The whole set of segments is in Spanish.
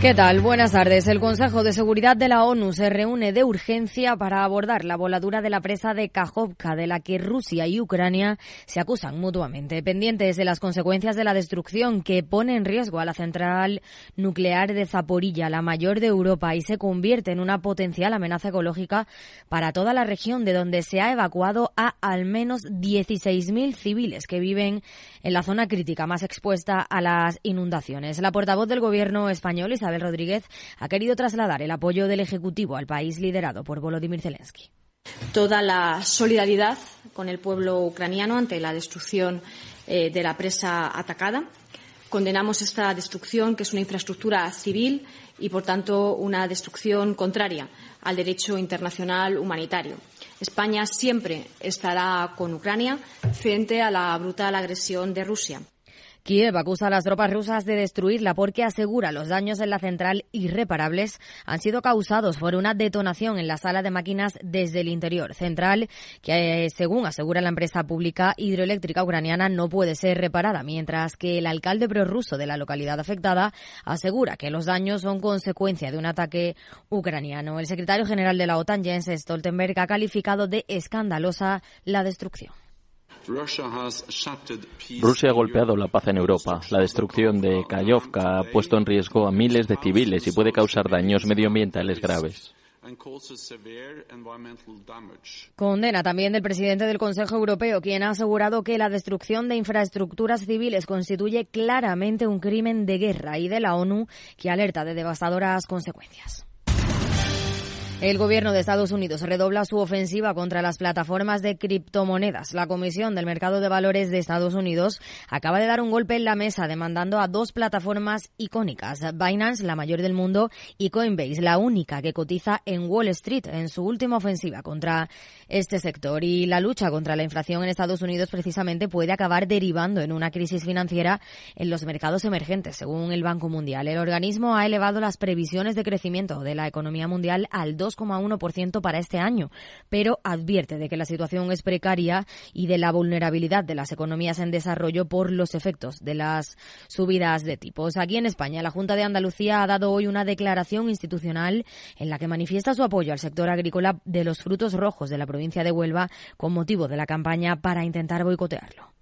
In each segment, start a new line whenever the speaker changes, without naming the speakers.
¿Qué tal? Buenas tardes. El Consejo de Seguridad de la ONU se reúne de urgencia para abordar la voladura de la presa de Kajovka, de la que Rusia y Ucrania se acusan mutuamente, pendientes de las consecuencias de la destrucción que pone en riesgo a la central nuclear de Zaporilla, la mayor de Europa, y se convierte en una potencial amenaza ecológica para toda la región, de donde se ha evacuado a al menos 16.000 civiles que viven en la zona crítica más expuesta a las inundaciones. La portavoz del Gobierno español, Isabel Rodríguez, ha querido trasladar el apoyo del Ejecutivo al país liderado por Volodymyr Zelensky.
Toda la solidaridad con el pueblo ucraniano ante la destrucción eh, de la presa atacada. Condenamos esta destrucción, que es una infraestructura civil y, por tanto, una destrucción contraria al derecho internacional humanitario. España siempre estará con Ucrania frente a la brutal agresión de Rusia.
Kiev acusa a las tropas rusas de destruirla porque asegura los daños en la central irreparables han sido causados por una detonación en la sala de máquinas desde el interior. Central que, eh, según asegura la empresa pública hidroeléctrica ucraniana, no puede ser reparada, mientras que el alcalde prorruso de la localidad afectada asegura que los daños son consecuencia de un ataque ucraniano. El secretario general de la OTAN, Jens Stoltenberg, ha calificado de escandalosa la destrucción.
Rusia ha golpeado la paz en Europa. La destrucción de Kayovka ha puesto en riesgo a miles de civiles y puede causar daños medioambientales graves.
Condena también del presidente del Consejo Europeo, quien ha asegurado que la destrucción de infraestructuras civiles constituye claramente un crimen de guerra y de la ONU que alerta de devastadoras consecuencias. El gobierno de Estados Unidos redobla su ofensiva contra las plataformas de criptomonedas. La Comisión del Mercado de Valores de Estados Unidos acaba de dar un golpe en la mesa demandando a dos plataformas icónicas, Binance, la mayor del mundo, y Coinbase, la única que cotiza en Wall Street en su última ofensiva contra este sector. Y la lucha contra la inflación en Estados Unidos precisamente puede acabar derivando en una crisis financiera en los mercados emergentes, según el Banco Mundial. El organismo ha elevado las previsiones de crecimiento de la economía mundial al 2 2,1% para este año, pero advierte de que la situación es precaria y de la vulnerabilidad de las economías en desarrollo por los efectos de las subidas de tipos. Aquí en España, la Junta de Andalucía ha dado hoy una declaración institucional en la que manifiesta su apoyo al sector agrícola de los frutos rojos de la provincia de Huelva con motivo de la campaña para intentar boicotearlo.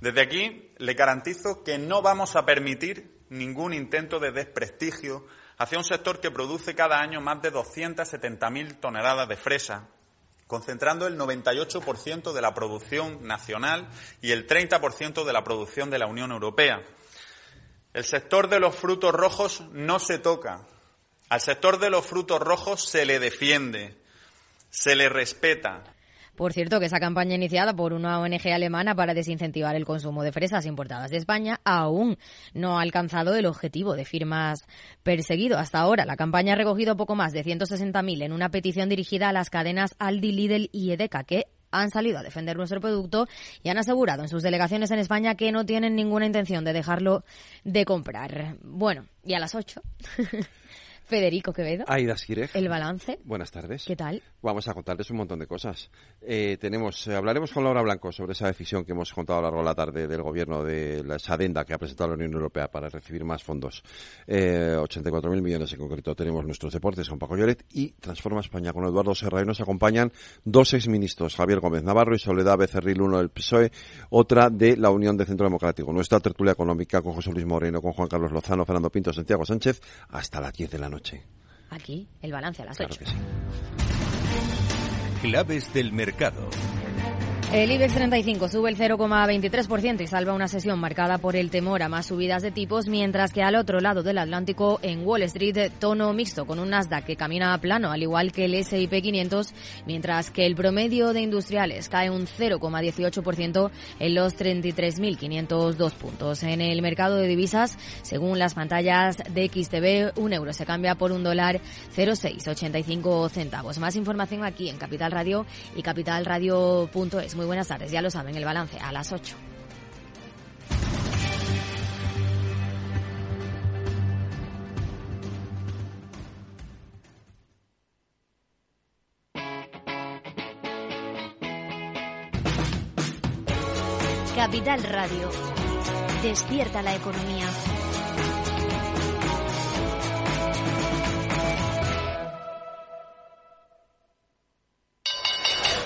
Desde aquí le garantizo que no vamos a permitir ningún intento de desprestigio hacia un sector que produce cada año más de 270.000 toneladas de fresa, concentrando el 98% de la producción nacional y el 30% de la producción de la Unión Europea. El sector de los frutos rojos no se toca. Al sector de los frutos rojos se le defiende, se le respeta.
Por cierto, que esa campaña iniciada por una ONG alemana para desincentivar el consumo de fresas importadas de España aún no ha alcanzado el objetivo de firmas perseguido. Hasta ahora, la campaña ha recogido poco más de 160.000 en una petición dirigida a las cadenas Aldi, Lidl y Edeka, que han salido a defender nuestro producto y han asegurado en sus delegaciones en España que no tienen ninguna intención de dejarlo de comprar. Bueno, y a las 8. Federico Quevedo.
Aida Sireg.
El balance.
Buenas tardes.
¿Qué tal?
Vamos a contarles un montón de cosas. Eh, tenemos, eh, hablaremos con Laura Blanco sobre esa decisión que hemos contado a lo largo de la tarde del gobierno de la, esa adenda que ha presentado la Unión Europea para recibir más fondos. Eh, 84.000 millones en concreto. Tenemos nuestros deportes con Paco Lloret y Transforma España con Eduardo Serra. Y nos acompañan dos exministros, Javier Gómez Navarro y Soledad Becerril, uno del PSOE, otra de la Unión de Centro Democrático. Nuestra tertulia económica con José Luis Moreno, con Juan Carlos Lozano, Fernando Pinto, Santiago Sánchez, hasta las 10 de la noche.
Aquí, el balance a las 8.
Claves del mercado.
El IBEX 35 sube el 0,23% y salva una sesión marcada por el temor a más subidas de tipos, mientras que al otro lado del Atlántico, en Wall Street, tono mixto con un Nasdaq que camina a plano, al igual que el S&P 500, mientras que el promedio de industriales cae un 0,18% en los 33.502 puntos. En el mercado de divisas, según las pantallas de XTV, un euro se cambia por un dólar 0,685 centavos. Más información aquí en Capital Radio y capitalradio.es. Muy buenas tardes, ya lo saben, el balance a las 8.
Capital Radio. Despierta la economía.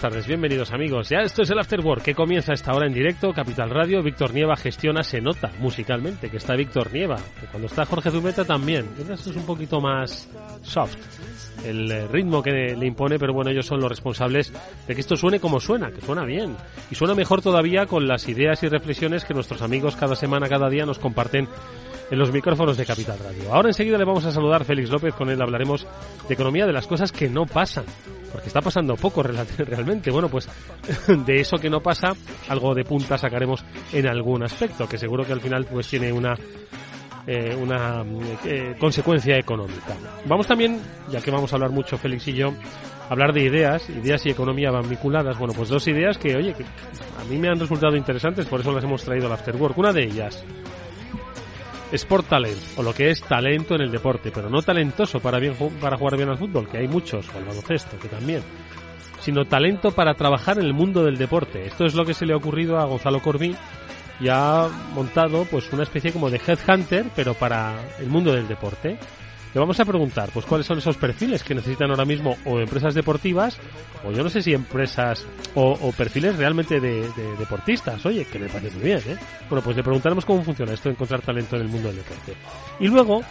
Buenas tardes, bienvenidos amigos. Ya esto es el After Work que comienza esta hora en directo, Capital Radio. Víctor Nieva gestiona, se nota musicalmente que está Víctor Nieva. Cuando está Jorge Zumeta también. Esto es un poquito más soft el eh, ritmo que le impone, pero bueno, ellos son los responsables de que esto suene como suena, que suena bien. Y suena mejor todavía con las ideas y reflexiones que nuestros amigos cada semana, cada día nos comparten en los micrófonos de Capital Radio. Ahora enseguida le vamos a saludar a Félix López, con él hablaremos de economía, de las cosas que no pasan, porque está pasando poco realmente. Bueno, pues de eso que no pasa, algo de punta sacaremos en algún aspecto, que seguro que al final pues tiene una eh, una eh, consecuencia económica. Vamos también, ya que vamos a hablar mucho Félix y yo, hablar de ideas, ideas y economía van vinculadas. Bueno, pues dos ideas que, oye, que a mí me han resultado interesantes, por eso las hemos traído al Afterwork. Una de ellas, Sport Talent, o lo que es talento en el deporte, pero no talentoso para, bien, para jugar bien al fútbol, que hay muchos, o al baloncesto, que también, sino talento para trabajar en el mundo del deporte. Esto es lo que se le ha ocurrido a Gonzalo Corbí y ha montado pues una especie como de headhunter, pero para el mundo del deporte. Le vamos a preguntar, pues cuáles son esos perfiles que necesitan ahora mismo o empresas deportivas, o yo no sé si empresas o, perfiles realmente de, deportistas. Oye, que me parece muy bien, ¿eh? Bueno, pues le preguntaremos cómo funciona esto de encontrar talento en el mundo del deporte. Y luego,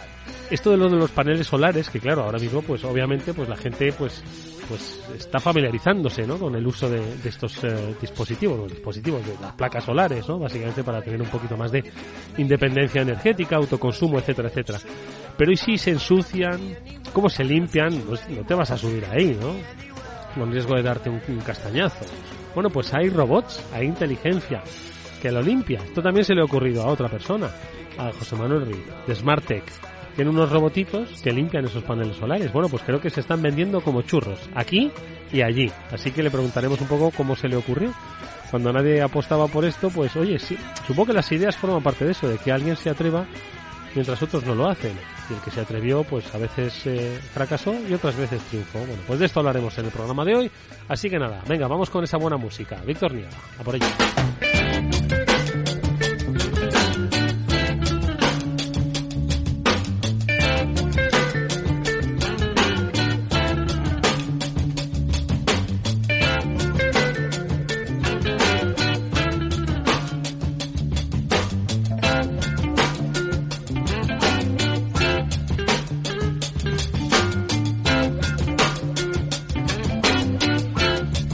esto de lo de los paneles solares, que claro, ahora mismo, pues obviamente, pues la gente, pues pues está familiarizándose ¿no? con el uso de, estos eh, dispositivos, los dispositivos de las placas solares, ¿no? básicamente para tener un poquito más de independencia energética, autoconsumo, etcétera, etcétera. Pero ¿y si se ensucian? ¿Cómo se limpian? Pues no te vas a subir ahí, ¿no? Con riesgo de darte un, castañazo. Bueno, pues hay robots, hay inteligencia que lo limpia. Esto también se le ha ocurrido a otra persona, a José Manuel Ruiz, de Smartec tiene unos robotitos que limpian esos paneles solares. Bueno, pues creo que se están vendiendo como churros, aquí y allí. Así que le preguntaremos un poco cómo se le ocurrió. Cuando nadie apostaba por esto, pues oye, sí, supongo que las ideas forman parte de eso, de que alguien se atreva mientras otros no lo hacen. Y el que se atrevió, pues a veces eh, fracasó y otras veces triunfó. Bueno, pues de esto hablaremos en el programa de hoy. Así que nada, venga, vamos con esa buena música. Víctor Nieva, a por ello.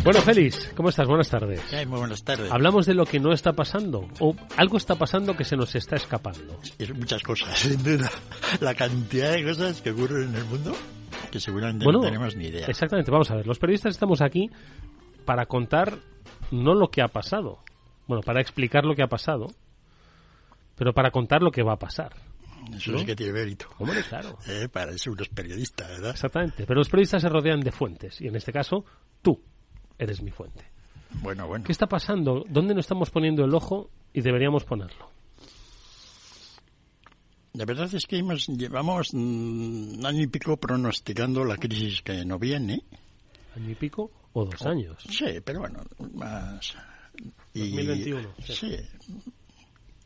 Bueno, Félix, ¿cómo estás? Buenas tardes.
muy buenas tardes.
Hablamos de lo que no está pasando, o algo está pasando que se nos está escapando.
Es muchas cosas, sin duda. La cantidad de cosas que ocurren en el mundo que seguramente no tenemos ni idea.
Exactamente, vamos a ver. Los periodistas estamos aquí para contar no lo que ha pasado, bueno, para explicar lo que ha pasado, pero para contar lo que va a pasar.
Eso sí que tiene mérito.
Hombre, claro.
Eh, para eso unos periodistas, ¿verdad?
Exactamente. Pero los periodistas se rodean de fuentes. Y en este caso, tú, eres mi fuente.
Bueno, bueno.
¿Qué está pasando? ¿Dónde no estamos poniendo el ojo y deberíamos ponerlo?
La verdad es que llevamos un año y pico pronosticando la crisis que no viene.
año y pico o dos
Oh,
años.
Sí, pero bueno, más...
2021,
sí.
sí.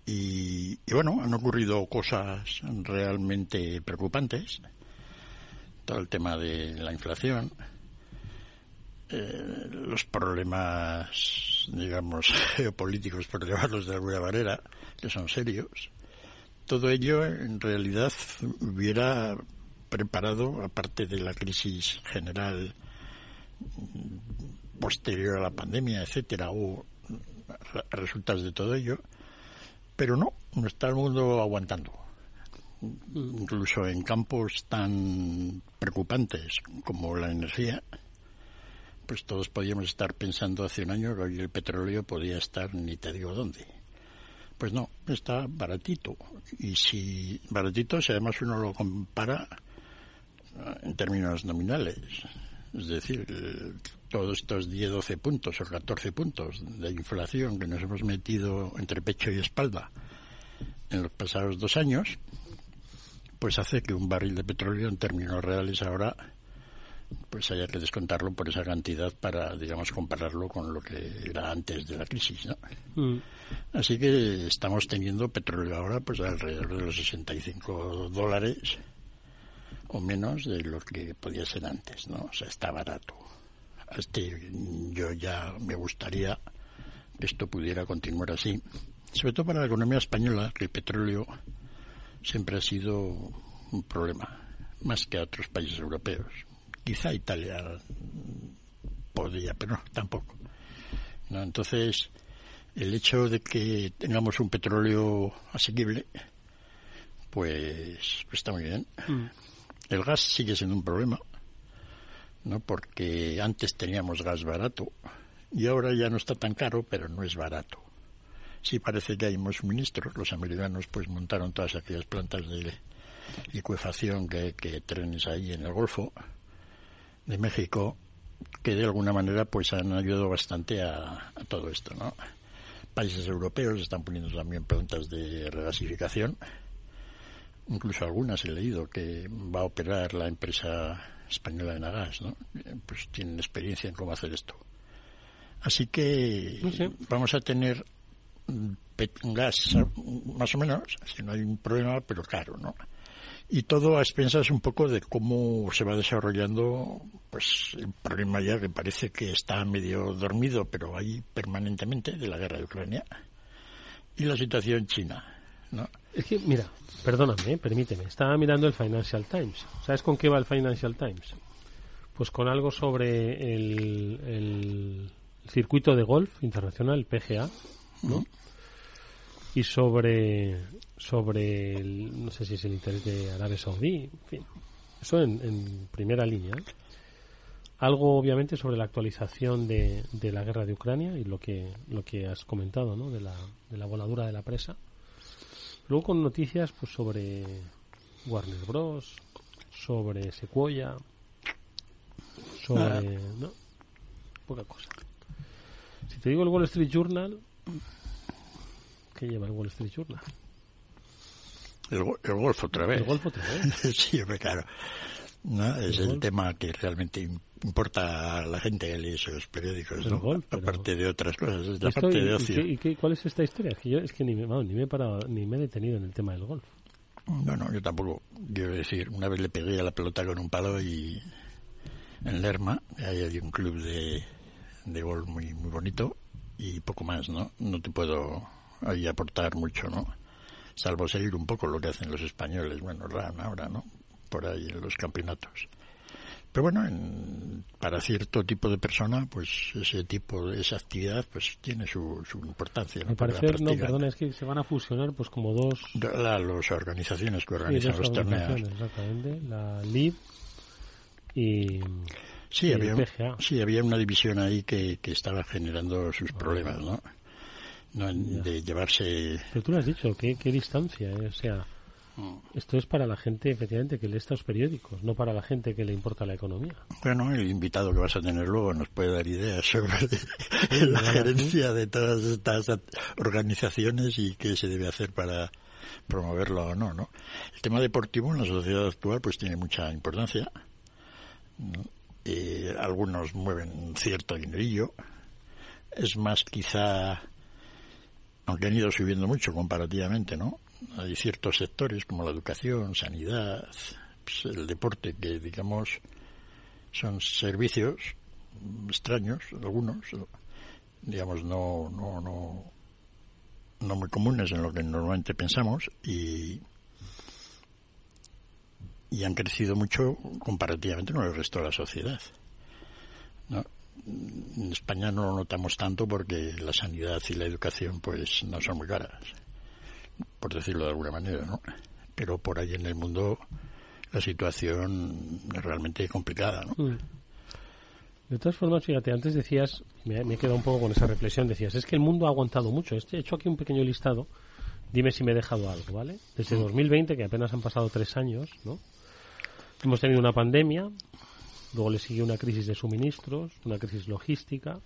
Y, y bueno, han ocurrido cosas realmente preocupantes. Todo el tema de la inflación, eh, los problemas, digamos, geopolíticos, por llevarlos de alguna manera, que son serios. Todo ello, en realidad, hubiera preparado, aparte de la crisis general posterior a la pandemia, etcétera, o resultados de todo ello, pero no, no está el mundo aguantando. Incluso en campos tan preocupantes como la energía, pues todos podíamos estar pensando hace un año que hoy el petróleo podía estar ni te digo dónde. Pues no, está baratito. Y si baratito, si además uno lo compara en términos nominales, es decir, todos estos 10, 12 puntos o 14 puntos de inflación que nos hemos metido entre pecho y espalda en los pasados dos años, pues hace que un barril de petróleo en términos reales ahora pues haya que descontarlo por esa cantidad para, digamos, compararlo con lo que era antes de la crisis, ¿no?
Mm.
Así que estamos teniendo petróleo ahora pues alrededor de los 65 dólares o menos de lo que podía ser antes, ¿no? O sea, está barato. Este, yo ya me gustaría que esto pudiera continuar así, sobre todo para la economía española, que el petróleo siempre ha sido un problema, más que a otros países europeos. Quizá Italia podría, pero no, tampoco. ¿No? Entonces, el hecho de que tengamos un petróleo asequible, pues, pues está muy bien.
Mm.
El gas sigue siendo un problema, ¿no? Porque antes teníamos gas barato y ahora ya no está tan caro, pero no es barato. Sí parece que hay más suministros. Los americanos pues montaron todas aquellas plantas de licuefacción que, que trenes ahí en el Golfo de México que de alguna manera pues han ayudado bastante a, a todo esto, ¿no? Países europeos están poniendo también plantas de regasificación incluso algunas he leído que va a operar la empresa española de Nagas, ¿no? Pues tienen experiencia en cómo hacer esto. Así que
No sé.
vamos a tener gas más o menos, si no hay un problema, pero caro, ¿no? Y todo a expensas un poco de cómo se va desarrollando, pues el problema ya que parece que está medio dormido, pero ahí permanentemente, de la guerra de Ucrania, y la situación china, ¿no?
Es que, mira, perdóname, permíteme. Estaba mirando el Financial Times. ¿Sabes con qué va el Financial Times? Pues con algo sobre el, el circuito de golf internacional, el PGA, ¿no? Y sobre, sobre el- no sé si es el interés de Arabia Saudí, en fin. Eso en, en primera línea. Algo, obviamente, sobre la actualización de, de la guerra de Ucrania y lo que, lo que has comentado, ¿no? De la, de la voladura de la presa. Luego con noticias pues sobre Warner Bros, sobre Sequoia, sobre...
Ah.
¿no? Poca cosa. Si te digo el Wall Street Journal, ¿qué lleva el Wall Street Journal?
El, el golf otra vez.
El golf otra vez.
sí, claro. ¿No? Es
El
el, tema que realmente im- importa a la gente que lee esos periódicos, ¿no?
golf,
Aparte de otras cosas, es la parte
y-
de
y
ocio.
qué- y qué- cuál es esta historia? Que yo es que ni me, vamos, ni me he parado, ni me he detenido en el tema del golf.
Bueno, yo tampoco. Quiero decir, una vez le pegué a la pelota con un palo y en Lerma, ahí hay un club de, de golf muy, muy bonito y poco más, ¿no? No te puedo ahí aportar mucho, ¿no? Salvo seguir un poco lo que hacen los españoles, bueno, RAN ahora, ¿no? Por ahí en los campeonatos. Pero bueno, en- para cierto tipo de persona, pues ese tipo de esa actividad, pues tiene su, su importancia. ¿no? La
parecer, no, perdona, es que se van a fusionar pues como dos...
La- las organizaciones que
sí,
organizan
dos
los torneos.
Exactamente, la LIB y...
Sí,
y
había,
el PGA.
sí, había una división ahí que, que estaba generando sus problemas, ¿no? No, De llevarse...
Pero tú lo has dicho, ¿qué, qué distancia? eh? O sea,
Mm.
esto es para la gente, efectivamente, que lee estos periódicos, no para la gente que le importa la economía.
Bueno, el invitado que vas a tener luego nos puede dar ideas sobre la
ahora
gerencia de todas estas organizaciones y qué se debe hacer para promoverlo o no, ¿no? El tema deportivo en la sociedad actual pues tiene mucha importancia. ¿no? eh, algunos mueven cierto dinerillo. Es más, quizá, aunque han ido subiendo mucho comparativamente, ¿no? Hay ciertos sectores como la educación, sanidad, pues, el deporte, que digamos son servicios extraños, algunos, digamos, no, no, no, no muy comunes en lo que normalmente pensamos y, y han crecido mucho comparativamente con el resto de la sociedad. En España no lo notamos tanto porque la sanidad y la educación pues no son muy caras, por decirlo de alguna manera, ¿no? Pero por ahí en el mundo la situación es realmente complicada, ¿no?
Mm. De todas formas, fíjate, antes decías, me, me he quedado un poco con esa reflexión, decías, es que el mundo ha aguantado mucho. Este, he hecho aquí un pequeño listado, dime si me he dejado algo, ¿vale? Desde 2020, que apenas han pasado tres años, ¿no? Hemos tenido una pandemia, luego le siguió una crisis de suministros, una crisis logística,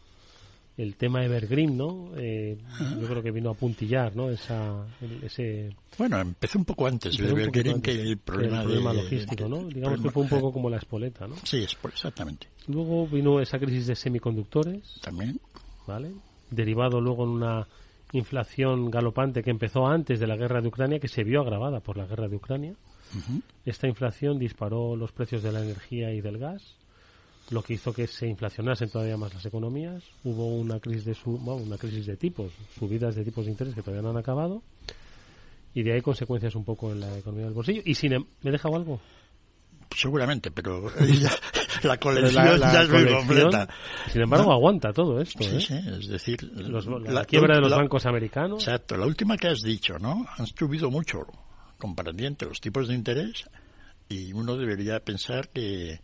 el tema Evergreen, ¿no? Eh, yo creo que vino a puntillar, ¿no? Esa, ese...
Bueno, empezó un poco antes el Evergreen que el problema,
el problema logístico, ¿no? Digamos que fue un poco como la espoleta, ¿no?
Sí, exactamente.
Luego vino esa crisis de semiconductores.
También.
¿Vale? Derivado luego en una inflación galopante que empezó antes de la guerra de Ucrania, que se vio agravada por la guerra de Ucrania. Esta inflación disparó los precios de la energía y del gas, lo que hizo que se inflacionasen todavía más las economías. Hubo una crisis de su, una crisis de tipos, subidas de tipos de interés que todavía no han acabado, y de ahí consecuencias un poco en la economía del bolsillo. Y sin, ¿me he dejado algo?
Seguramente, pero la colección ya es muy completa.
Sin embargo, aguanta todo esto.
Sí,
¿eh?
sí, es decir,
la, quiebra de los bancos americanos.
Exacto, la última que has dicho, ¿no? Han subido mucho comparativamente los tipos de interés y uno debería pensar que,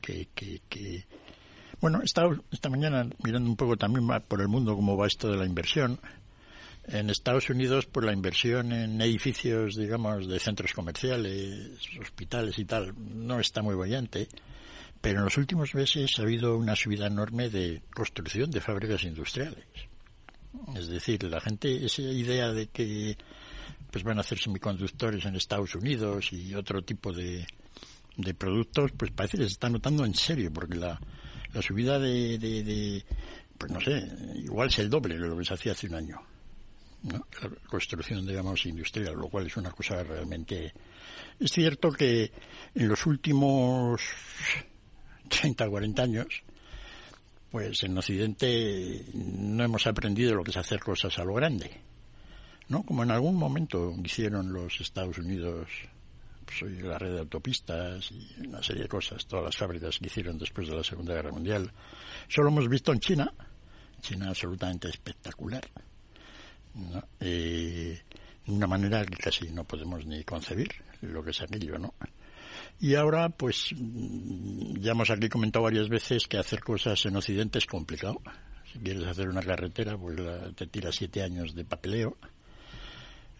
que, que, bueno, he estado esta mañana mirando un poco también por el mundo cómo va esto de la inversión. En Estados Unidos, por la inversión en edificios, digamos, de centros comerciales, hospitales y tal, no está muy brillante, pero en los últimos meses ha habido una subida enorme de construcción de fábricas industriales. Es decir, la gente, esa idea de que pues van a hacer semiconductores en Estados Unidos y otro tipo de, de productos, pues parece que se está notando en serio, porque la, la subida de, de, pues no sé, igual es el doble de lo que se hacía hace un año. ¿no? La construcción, digamos, industrial, lo cual es una cosa realmente... Es cierto que en los últimos 30 o 40 años, pues en Occidente no hemos aprendido lo que es hacer cosas a lo grande. ¿No? Como en algún momento hicieron los Estados Unidos pues, la red de autopistas y una serie de cosas, todas las fábricas que hicieron después de la Segunda Guerra Mundial. Eso lo hemos visto en China, China absolutamente espectacular, ¿no? De una manera que casi no podemos ni concebir lo que es aquello, ¿no? Y ahora, pues, ya hemos aquí comentado varias veces que hacer cosas en Occidente es complicado. Si quieres hacer una carretera, pues te tira siete años de papeleo.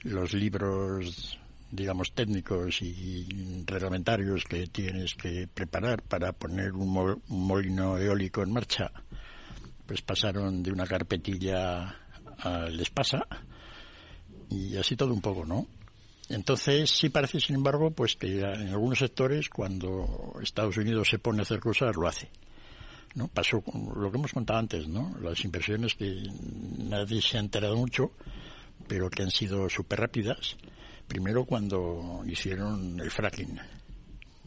Los libros digamos, técnicos y reglamentarios que tienes que preparar para poner un, molino eólico en marcha, pues pasaron de una carpetilla al espasa y así todo un poco, ¿no? Entonces sí parece, sin embargo, pues que en algunos sectores cuando Estados Unidos se pone a hacer cosas lo hace. ¿no? Pasó lo que hemos contado antes, ¿no? Las inversiones que nadie se ha enterado mucho, pero que han sido súper rápidas Primero cuando hicieron el fracking.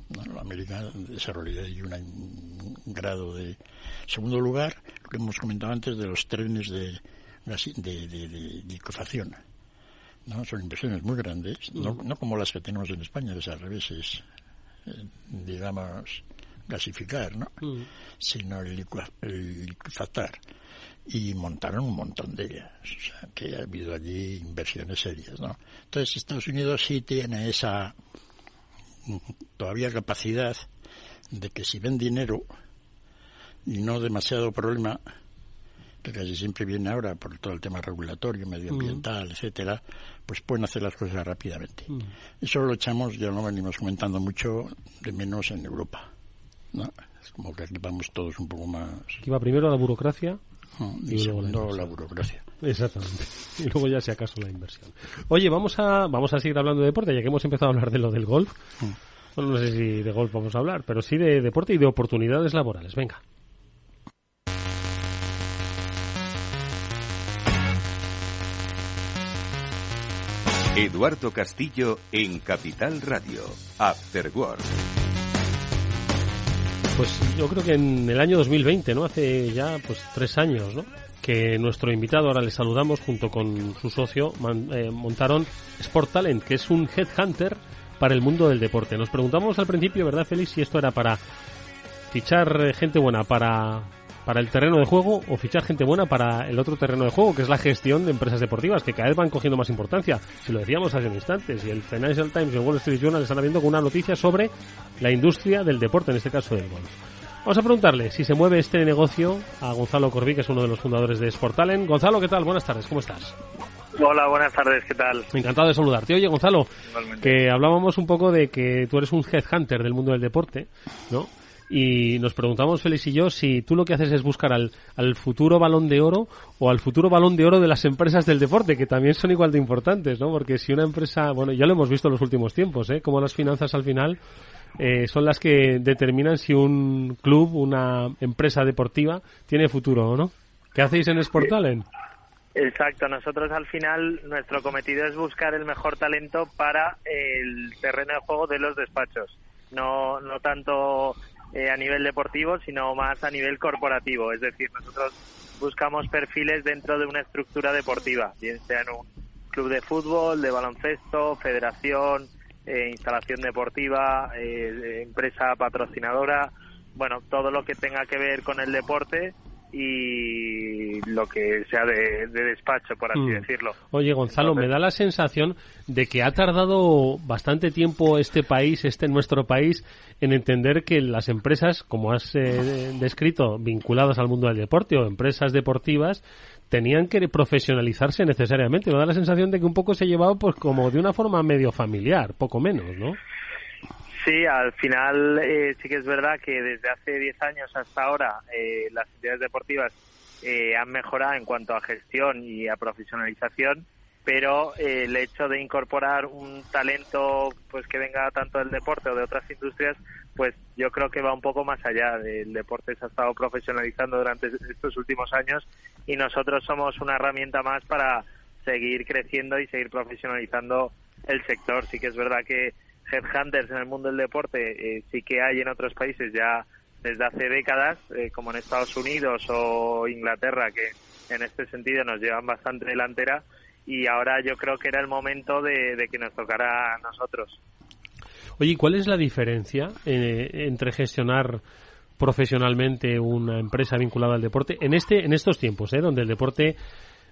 ¿no? América desarrolló ahí un grado de... Segundo lugar, lo que hemos comentado antes de los trenes de, de, de, ¿no? Son inversiones muy grandes, no, mm. no, como las que tenemos en España, es al revés, es, eh, digamos, gasificar, ¿no? Mm. Sino el, el liquefactar y montaron un montón de ellas. O sea, que ha habido allí inversiones serias, ¿no? Entonces, Estados Unidos sí tiene esa todavía capacidad de que si ven dinero y no demasiado problema, que casi siempre viene ahora por todo el tema regulatorio, medioambiental, mm. etcétera, pues pueden hacer las cosas rápidamente. Mm. Eso lo echamos, ya lo venimos comentando mucho, de menos en Europa. ¿No? Es como que aquí vamos todos un poco más.
Aquí va primero la burocracia
y, segundo la, burocracia.
Exactamente. Y luego ya si acaso la inversión. Oye, vamos a vamos a seguir hablando de deporte, ya que hemos empezado a hablar de lo del golf. Bueno, no sé si de golf vamos a hablar, pero sí de deporte y de oportunidades laborales. Venga.
Eduardo Castillo en Capital Radio. After Work.
Pues yo creo que en el año 2020, ¿no? Hace ya pues tres años, ¿no? Que nuestro invitado, ahora le saludamos, junto con su socio, eh, montaron Sport Talent, que es un headhunter para el mundo del deporte. Nos preguntamos al principio, ¿verdad, Félix, si esto era para fichar gente buena para para el terreno de juego o fichar gente buena para el otro terreno de juego, que es la gestión de empresas deportivas, que cada vez van cogiendo más importancia. Si lo decíamos hace un instante, si el Financial Times y el Wall Street Journal están viendo con una noticia sobre la industria del deporte, en este caso del golf. Vamos a preguntarle si se mueve este negocio a Gonzalo Corbí, que es uno de los fundadores de Sportalen. Gonzalo, ¿qué tal? Buenas tardes, ¿cómo estás?
Hola, buenas tardes, ¿qué tal?
Encantado de saludarte. Oye, Gonzalo, que hablábamos un poco de que tú eres un headhunter del mundo del deporte, ¿no? Y nos preguntamos, Félix y yo, si tú lo que haces es buscar al, al, futuro balón de oro o al futuro balón de oro de las empresas del deporte, que también son igual de importantes, ¿no? Porque si una empresa, bueno, ya lo hemos visto en los últimos tiempos, ¿eh? Como las finanzas al final eh, son las que determinan si un club, una empresa deportiva, tiene futuro o no. ¿Qué hacéis en Sportalen?
Exacto, nosotros al final nuestro cometido es buscar el mejor talento para el terreno de juego de los despachos. No, no tanto eh, a nivel deportivo, sino más a nivel corporativo. Es decir, nosotros buscamos perfiles dentro de una estructura deportiva, bien sea en un club de fútbol, de baloncesto, federación, eh, instalación deportiva, eh, empresa patrocinadora, bueno, todo lo que tenga que ver con el deporte y lo que sea de, despacho, por así mm. decirlo.
Oye, Gonzalo, me da la sensación de que ha tardado bastante tiempo este país, este nuestro país, en entender que las empresas, como has eh, descrito, vinculadas al mundo del deporte o empresas deportivas, tenían que profesionalizarse necesariamente. Me da la sensación de que un poco se llevaba pues como de una forma medio familiar, poco menos, ¿no?
Sí, al final eh, sí que es verdad que desde hace 10 años hasta ahora eh, las entidades deportivas eh, han mejorado en cuanto a gestión y a profesionalización, pero el hecho de incorporar un talento pues que venga tanto del deporte o de otras industrias, pues yo creo que va un poco más allá. El deporte se ha estado profesionalizando durante estos últimos años y nosotros somos una herramienta más para seguir creciendo y seguir profesionalizando el sector. Sí que es verdad que headhunters en el mundo del deporte eh, sí que hay en otros países ya desde hace décadas, eh, como en Estados Unidos o Inglaterra, que en este sentido nos llevan bastante delantera y ahora yo creo que era el momento de, que nos tocara a nosotros.
Oye, ¿cuál es la diferencia eh, entre gestionar profesionalmente una empresa vinculada al deporte en este en estos tiempos, eh, donde el deporte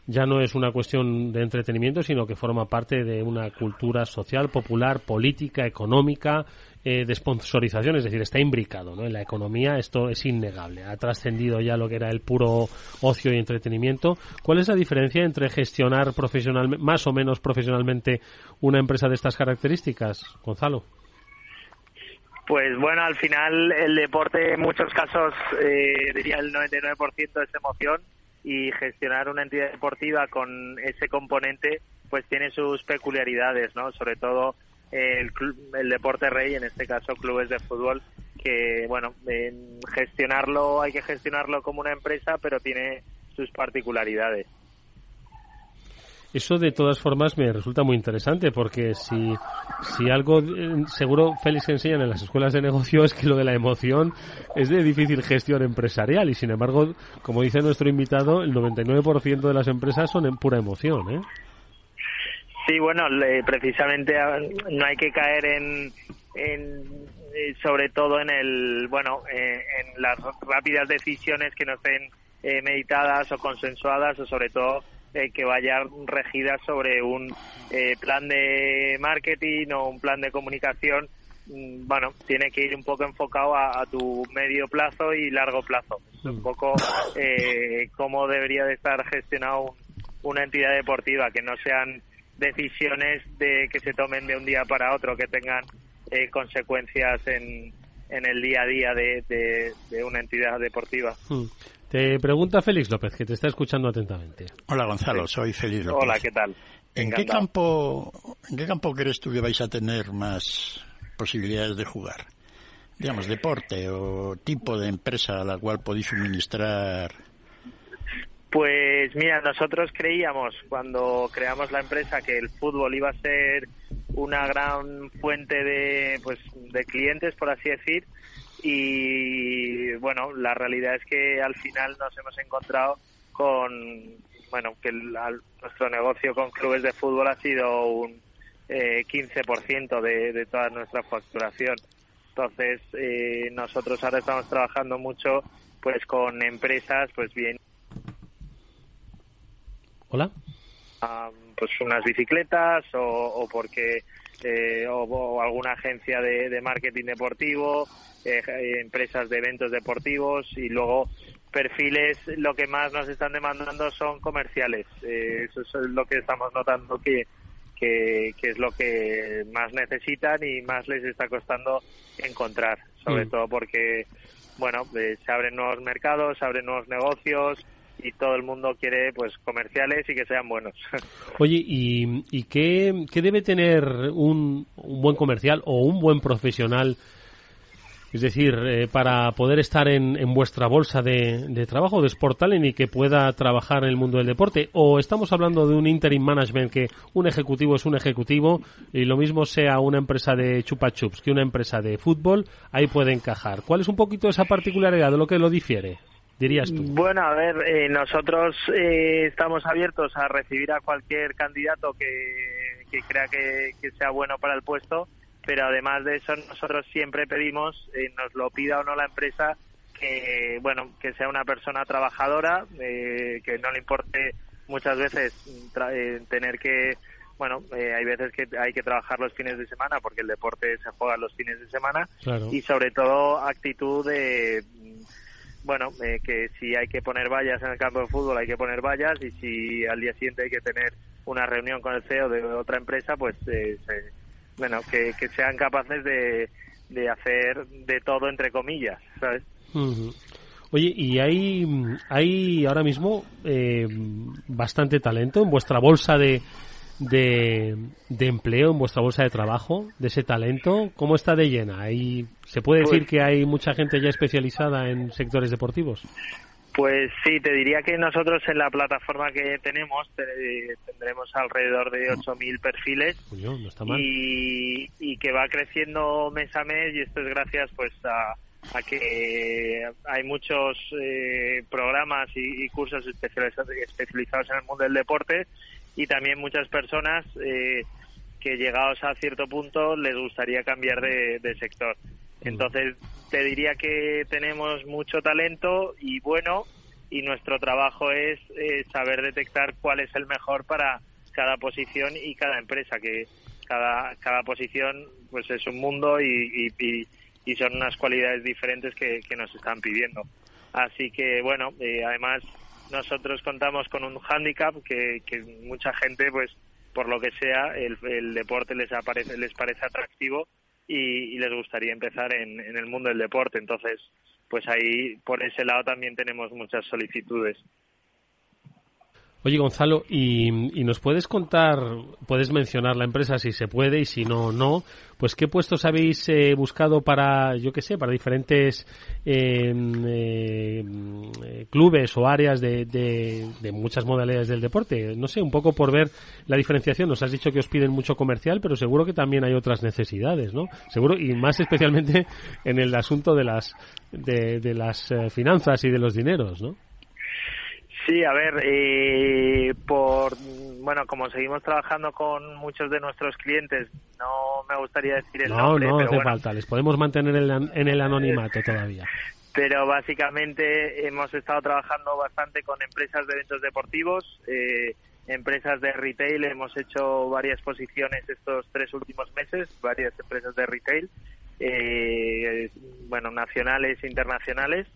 ya no es una cuestión de entretenimiento, sino que forma parte de una cultura social, popular, política, económica, eh, de sponsorización, es decir, está imbricado ¿no? en la economía, esto es innegable, ha trascendido ya lo que era el puro ocio y entretenimiento. ¿Cuál es la diferencia entre gestionar profesionalmente, más o menos profesionalmente una empresa de estas características, Gonzalo?
Pues bueno, al final el deporte en muchos casos, eh, diría el 99% es emoción y gestionar una entidad deportiva con ese componente pues tiene sus peculiaridades, ¿no? Sobre todo el, el deporte rey, en este caso clubes de fútbol, que bueno, gestionarlo hay que gestionarlo como una empresa, pero tiene sus particularidades.
Eso de todas formas me resulta muy interesante porque si, si algo eh, seguro Félix enseñan en las escuelas de negocio es que lo de la emoción es de difícil gestión empresarial y sin embargo, como dice nuestro invitado, el 99% de las empresas son en pura emoción, ¿eh?
Sí, bueno, precisamente ah, no hay que caer en, en eh, sobre todo en el, bueno, eh, en las rápidas decisiones que no estén meditadas o consensuadas o sobre todo eh, que vaya regida sobre un eh, plan de marketing o un plan de comunicación mm, bueno, tiene que ir un poco enfocado a, tu medio plazo y largo plazo. Es un mm. poco eh, cómo debería de estar gestionado una entidad deportiva, que no sean decisiones de que se tomen de un día para otro, que tengan eh, consecuencias en, en el día a día de, de, una entidad deportiva.
Te pregunta Félix López, que te está escuchando atentamente.
Hola Gonzalo, soy Félix López.
Hola, ¿qué tal?
¿En qué, campo, ¿En qué campo crees tú que vais a tener más posibilidades de jugar? Digamos, deporte o tipo de empresa a la cual podéis suministrar.
Pues mira, nosotros creíamos cuando creamos la empresa que el fútbol iba a ser una gran fuente de, pues, de clientes, por así decir, y bueno, la realidad es que al final nos hemos encontrado con, bueno, que nuestro negocio con clubes de fútbol ha sido un eh, 15% de, de toda nuestra facturación. Entonces, eh, nosotros ahora estamos trabajando mucho pues con empresas, pues bien.
Hola.
pues unas bicicletas o, o porque eh, o, alguna agencia de, marketing deportivo, eh, eh, empresas de eventos deportivos y luego perfiles, lo que más nos están demandando son comerciales. eso es lo que estamos notando que, que, es lo que más necesitan y más les está costando encontrar, sobre mm. todo porque, bueno, se abren nuevos mercados, se abren nuevos negocios, y todo el mundo quiere pues comerciales y que sean buenos.
Oye, ¿y, y qué, debe tener un, un, buen comercial o un buen profesional? Es decir, eh, para poder estar en, en vuestra bolsa de, de trabajo de Sportalen y que pueda trabajar en el mundo del deporte. ¿O estamos hablando de un interim management que un ejecutivo es un ejecutivo y lo mismo sea una empresa de chupa chups que una empresa de fútbol, ahí puede encajar? ¿Cuál es un poquito esa particularidad de lo que lo difiere?
Bueno, a ver, eh, nosotros eh, estamos abiertos a recibir a cualquier candidato que, crea que, sea bueno para el puesto, pero además de eso nosotros siempre pedimos, eh, nos lo pida o no la empresa, que bueno, que sea una persona trabajadora, que no le importe muchas veces tener que bueno, hay veces que hay que trabajar los fines de semana porque el deporte se juega los fines de semana y sobre todo actitud de bueno, eh, que si hay que poner vallas en el campo de fútbol hay que poner vallas y si al día siguiente hay que tener una reunión con el CEO de otra empresa, pues eh, bueno, que, sean capaces de, de hacer de todo entre comillas, ¿sabes?
Oye, y hay, hay ahora mismo eh, bastante talento en vuestra bolsa de, de, empleo en vuestra bolsa de trabajo, de ese talento? ¿Cómo está de llena? ¿Hay, ¿Se puede decir pues que hay mucha gente ya especializada en sectores deportivos?
Pues sí, te diría que nosotros en la plataforma que tenemos tendremos alrededor de 8.000 perfiles Y, y, que va creciendo mes a mes y esto es gracias pues a, a que hay muchos eh, programas y, y cursos especializados en el mundo del deporte y también muchas personas eh, que llegados a cierto punto les gustaría cambiar de, sector. Mm. Entonces, te diría que tenemos mucho talento y bueno, y nuestro trabajo es eh, saber detectar cuál es el mejor para cada posición y cada empresa, que cada, cada posición pues es un mundo y, y, y son unas cualidades diferentes que, nos están pidiendo. Así que bueno, eh, además nosotros contamos con un hándicap que, mucha gente, pues por lo que sea, el, deporte les, aparece, les parece atractivo y, les gustaría empezar en, en el mundo del deporte. Entonces, pues ahí por ese lado también tenemos muchas solicitudes.
Oye, Gonzalo, y, nos puedes contar, puedes mencionar la empresa si se puede y si no, no, pues qué puestos habéis eh, buscado para, yo qué sé, para diferentes em, em, eh, clubes o áreas de, de, muchas modalidades del deporte. No sé, un poco por ver la diferenciación. Nos has dicho que os piden mucho comercial, pero seguro que también hay otras necesidades, ¿no? Seguro, y más especialmente en el asunto de las, de, de las eh, finanzas y de los dineros, ¿no?
Sí, a ver, eh, por bueno, como seguimos trabajando con muchos de nuestros clientes, no me gustaría decir el nombre.
No, no hace falta, les podemos mantener en, el anonimato todavía.
Pero básicamente hemos estado trabajando bastante con empresas de eventos deportivos, eh, empresas de retail, hemos hecho varias posiciones estos tres últimos meses, varias empresas de retail, eh, bueno, nacionales e internacionales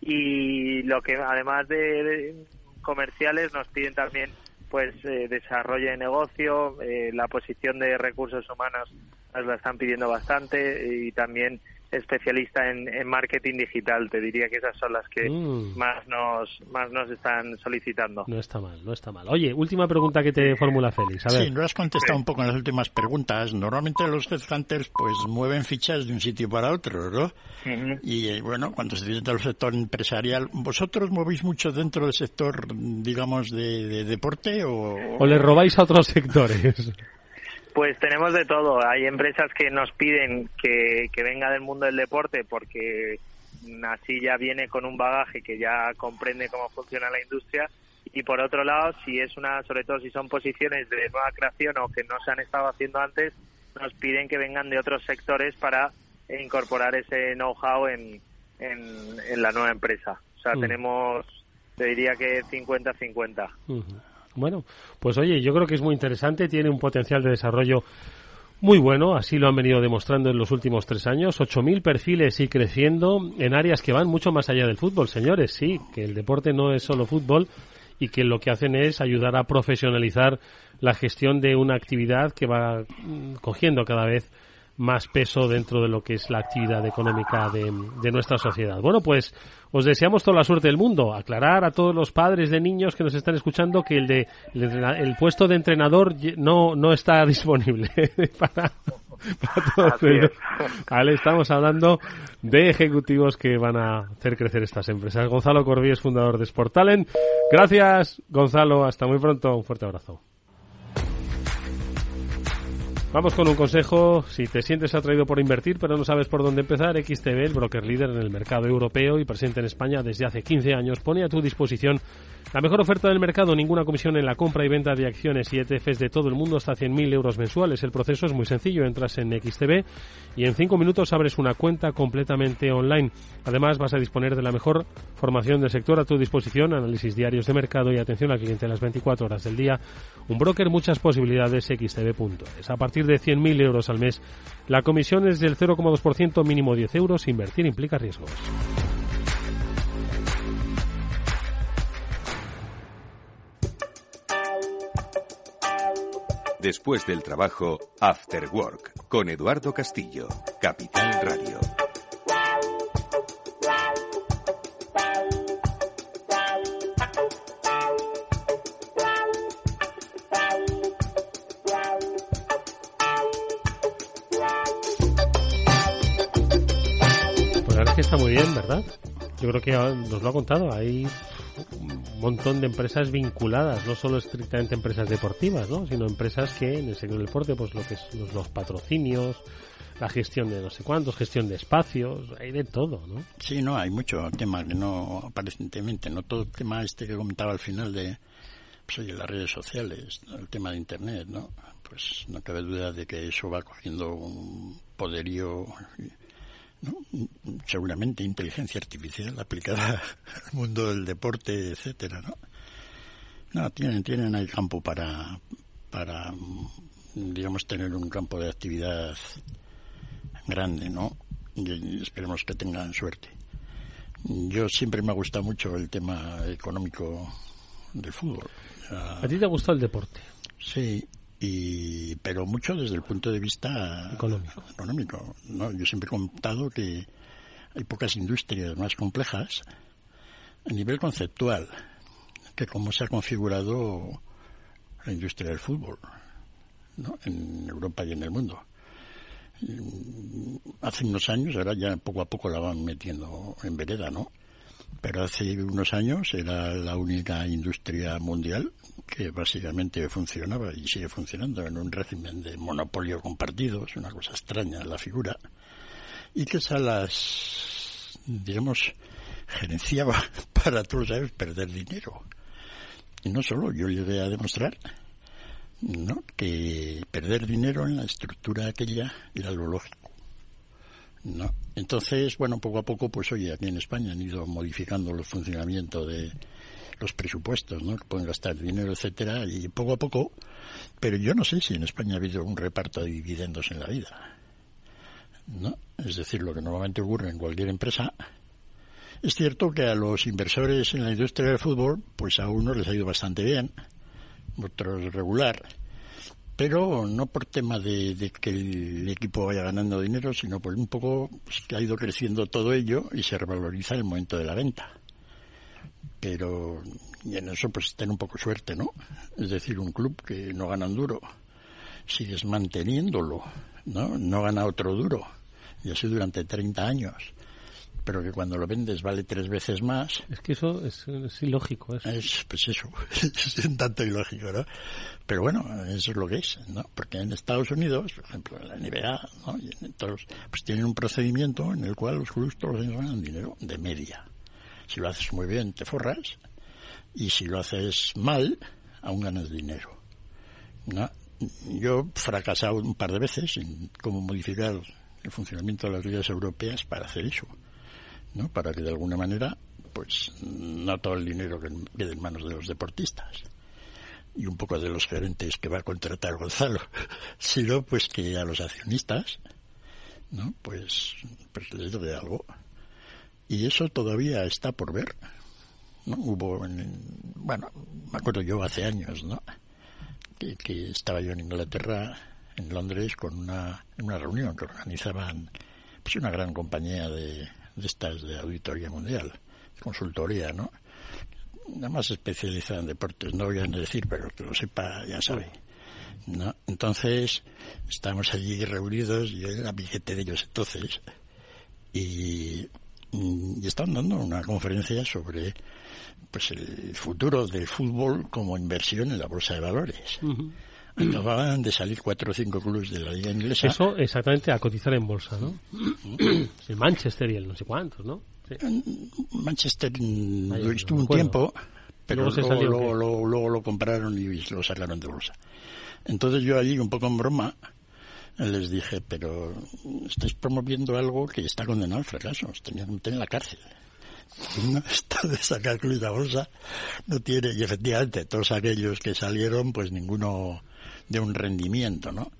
y lo que además de, comerciales nos piden también pues eh, desarrollo de negocio, eh, la posición de recursos humanos nos la están pidiendo bastante y también especialista en, marketing digital. Te diría que esas son las que
Mm.
más nos más nos están solicitando.
No está mal, no está mal. Oye, última pregunta que te formula Félix. A ver.
Sí, no has contestado un poco en las últimas preguntas. Normalmente los headhunters pues mueven fichas de un sitio para otro, ¿no? Y eh, bueno, cuando se trata del sector empresarial, ¿vosotros movéis mucho dentro del sector, digamos, de, de deporte o...?
¿O le robáis a otros sectores?
Pues tenemos de todo. Hay empresas que nos piden que, que venga del mundo del deporte porque así ya viene con un bagaje que ya comprende cómo funciona la industria y por otro lado si es una sobre todo si son posiciones de nueva creación o que no se han estado haciendo antes nos piden que vengan de otros sectores para incorporar ese know-how en, en, en la nueva empresa o sea
Mm.
tenemos te diría que 50-50
Ujú. Bueno, pues oye, yo creo que es muy interesante, tiene un potencial de desarrollo muy bueno, así lo han venido demostrando en los últimos tres años. 8.000 perfiles y creciendo en áreas que van mucho más allá del fútbol, señores. Sí, que el deporte no es solo fútbol y que lo que hacen es ayudar a profesionalizar la gestión de una actividad que va mm, cogiendo cada vez más peso dentro de lo que es la actividad económica de, de nuestra sociedad. Bueno, pues os deseamos toda la suerte del mundo. Aclarar a todos los padres de niños que nos están escuchando que el de el, el puesto de entrenador no no está disponible para, para todos ellos. Vale, estamos hablando de ejecutivos que van a hacer crecer estas empresas. Gonzalo Corbí es fundador de Sport Talent. Gracias, Gonzalo. Hasta muy pronto. Un fuerte abrazo. Vamos con un consejo. Si te sientes atraído por invertir, pero no sabes por dónde empezar, XTB, el broker líder en el mercado europeo y presente en España desde hace 15 años, pone a tu disposición la mejor oferta del mercado. Ninguna comisión en la compra y venta de acciones y ETFs de todo el mundo hasta 100.000 euros mensuales. El proceso es muy sencillo. Entras en XTB y en 5 minutos abres una cuenta completamente online. Además, vas a disponer de la mejor formación del sector a tu disposición, análisis diarios de mercado y atención al cliente las 24 horas del día. Un broker, muchas posibilidades, xtb.es. A partir de 100.000 euros al mes, la comisión es del 0,2%, mínimo 10 euros. Invertir implica riesgos.
Después del trabajo, After Work, con Eduardo Castillo, Capital Radio.
Pues la verdad es que está muy bien, ¿verdad? Yo creo que nos lo ha contado. Hay un montón de empresas vinculadas, no solo estrictamente empresas deportivas, ¿no? sino empresas que en el sector del deporte, pues lo que es los, los patrocinios, la gestión de no sé cuántos, gestión de espacios, hay de todo, ¿no?
Sí, no, hay mucho tema que no, aparentemente, no todo el tema este que comentaba al final de, pues oye, las redes sociales, el tema de Internet, ¿no? Pues no cabe duda de que eso va cogiendo un poderío, ¿no? seguramente inteligencia artificial aplicada al mundo del deporte, etcétera, ¿no? No, tienen, tienen ahí campo para, para, digamos, tener un campo de actividad grande, ¿no? Y esperemos que tengan suerte. Yo siempre me ha gustado mucho el tema económico del fútbol.
¿A ti te ha gustado el deporte?
Sí, y, pero mucho desde el punto de vista
Económico.
económico, ¿no? Yo siempre he contado que hay pocas industrias más complejas a nivel conceptual que cómo se ha configurado la industria del fútbol ¿no? en Europa y en el mundo. Hace unos años, ahora ya poco a poco la van metiendo en vereda, ¿no? Pero hace unos años era la única industria mundial que básicamente funcionaba y sigue funcionando en un régimen de monopolio compartido, es una cosa extraña la figura, y que esa las, digamos, gerenciaba para, tú sabes, perder dinero. Y no solo, yo llegué a demostrar ¿no? que perder dinero en la estructura aquella era lo lógico. ¿No? Entonces, bueno, poco a poco, pues oye, aquí en España han ido modificando el funcionamiento de los presupuestos, ¿no? Que pueden gastar dinero, etcétera, y poco a poco, pero yo no sé si en España ha habido un reparto de dividendos en la vida, ¿no? Es decir, lo que normalmente ocurre en cualquier empresa. Es cierto que a los inversores en la industria del fútbol, pues a unos les ha ido bastante bien, otros regular, pero no por tema de, que el equipo vaya ganando dinero, sino por un poco que ha ido creciendo todo ello y se revaloriza el momento de la venta. Pero y en eso pues ten un poco suerte, ¿no? Es decir, un club que no gana un duro, sigues manteniéndolo, ¿no? No gana otro duro, y así durante 30 años pero que cuando lo vendes vale tres veces más.
Es que eso es, ilógico.
Es, pues eso, es un tanto ilógico, ¿no? Pero bueno, eso es lo que es, ¿no? Porque en Estados Unidos, por ejemplo, en la NBA, ¿no? Y en todos, pues tienen un procedimiento en el cual los años ganan dinero de media. Si lo haces muy bien, te forras, y si lo haces mal, aún ganas dinero. ¿no? Yo he fracasado un par de veces en cómo modificar el funcionamiento de las leyes europeas para hacer eso. ¿No? Para que de alguna manera, pues, no todo el dinero quede en manos de los deportistas y un poco de los gerentes que va a contratar Gonzalo, sino pues que a los accionistas, ¿no? Pues, pues les dé algo. Y eso todavía está por ver. ¿no? Hubo, bueno, me acuerdo yo hace años, ¿no? Que, que, estaba yo en Inglaterra, en Londres, con una, en una reunión que organizaban pues una gran compañía de, de estas de auditoría mundial, consultoría, ¿no? Nada más especializada en deportes, no voy a decir, pero que lo sepa ya sabe. ¿no? Entonces, estamos allí reunidos, y era billete de ellos entonces, y, y estaban dando una conferencia sobre pues el futuro del fútbol como inversión en la bolsa de valores. Acababan de salir cuatro o cinco clubes de la liga inglesa.
Eso exactamente a cotizar en bolsa, ¿no? el Manchester y el no sé cuántos, ¿no?
Manchester lo estuvo un tiempo, pero luego, luego, lo compraron y lo sacaron de bolsa. Entonces yo allí, un poco en broma, les dije, pero estáis promoviendo algo que está condenado al fracaso, os que meter en la cárcel. No, esto de sacar clubes de bolsa no tiene, y efectivamente todos aquellos que salieron, pues ninguno de un rendimiento, ¿no?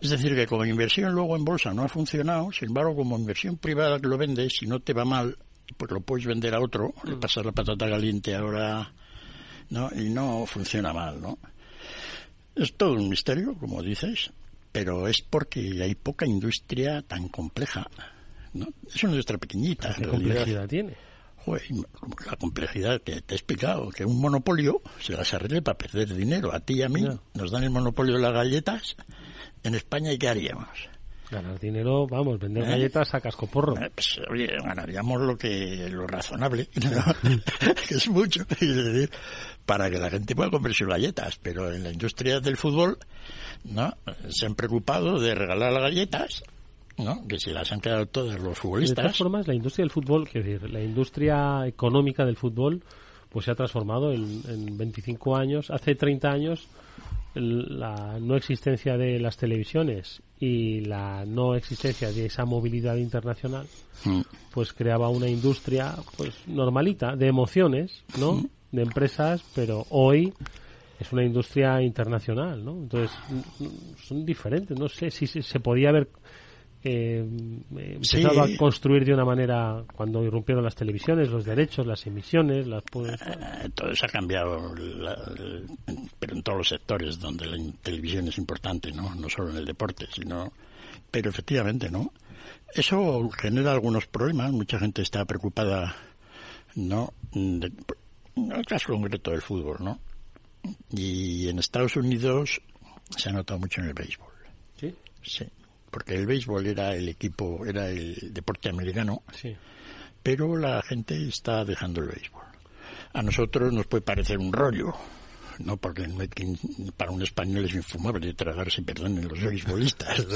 Es decir, que como inversión luego en bolsa no ha funcionado, sin embargo, como inversión privada que lo vendes, si no te va mal, pues lo puedes vender a otro, le mm. pasas la patata caliente ahora, ¿no? Y no funciona mal, ¿no? Es todo un misterio, como dices, pero es porque hay poca industria tan compleja, ¿no? Es una industria pequeñita.
¿Qué complejidad tiene?
La complejidad que te he explicado, que un monopolio se las arregle para perder dinero. A ti y a mí nos dan el monopolio de las galletas en España y ¿qué haríamos?
Ganar dinero, vamos, vender ¿Eh? galletas a cascoporro.
Eh, pues, oye, ganaríamos lo que lo razonable, que es mucho, para que la gente pueda comer sus galletas. Pero en la industria del fútbol, ¿no? Se han preocupado de regalar las galletas ¿no? que se las han quedado todos los futbolistas. De
todas formas, la industria del fútbol, decir, la industria económica del fútbol, pues se ha transformado en, en 25 años. Hace 30 años, la no existencia de las televisiones y la no existencia de esa movilidad internacional, mm. pues creaba una industria, pues normalita, de emociones, ¿no? Mm. De empresas, pero hoy es una industria internacional, ¿no? Entonces, son diferentes. No sé si se podía haber eh, empezaba a construir de una manera cuando irrumpieron las televisiones, los derechos, las emisiones, las
eh, todo eso ha cambiado, pero en todos los sectores donde la televisión es importante, no, no solo en el deporte, sino, pero efectivamente, no. Eso genera algunos problemas. Mucha gente está preocupada, no, en el caso concreto del fútbol, no. Y en Estados Unidos se ha notado mucho en el béisbol.
Sí.
Sí porque el béisbol era el equipo, era el deporte americano, pero la gente está dejando el béisbol. A nosotros nos puede parecer un rollo, no porque para un español es infumable tragarse, perdonen los beisbolistas.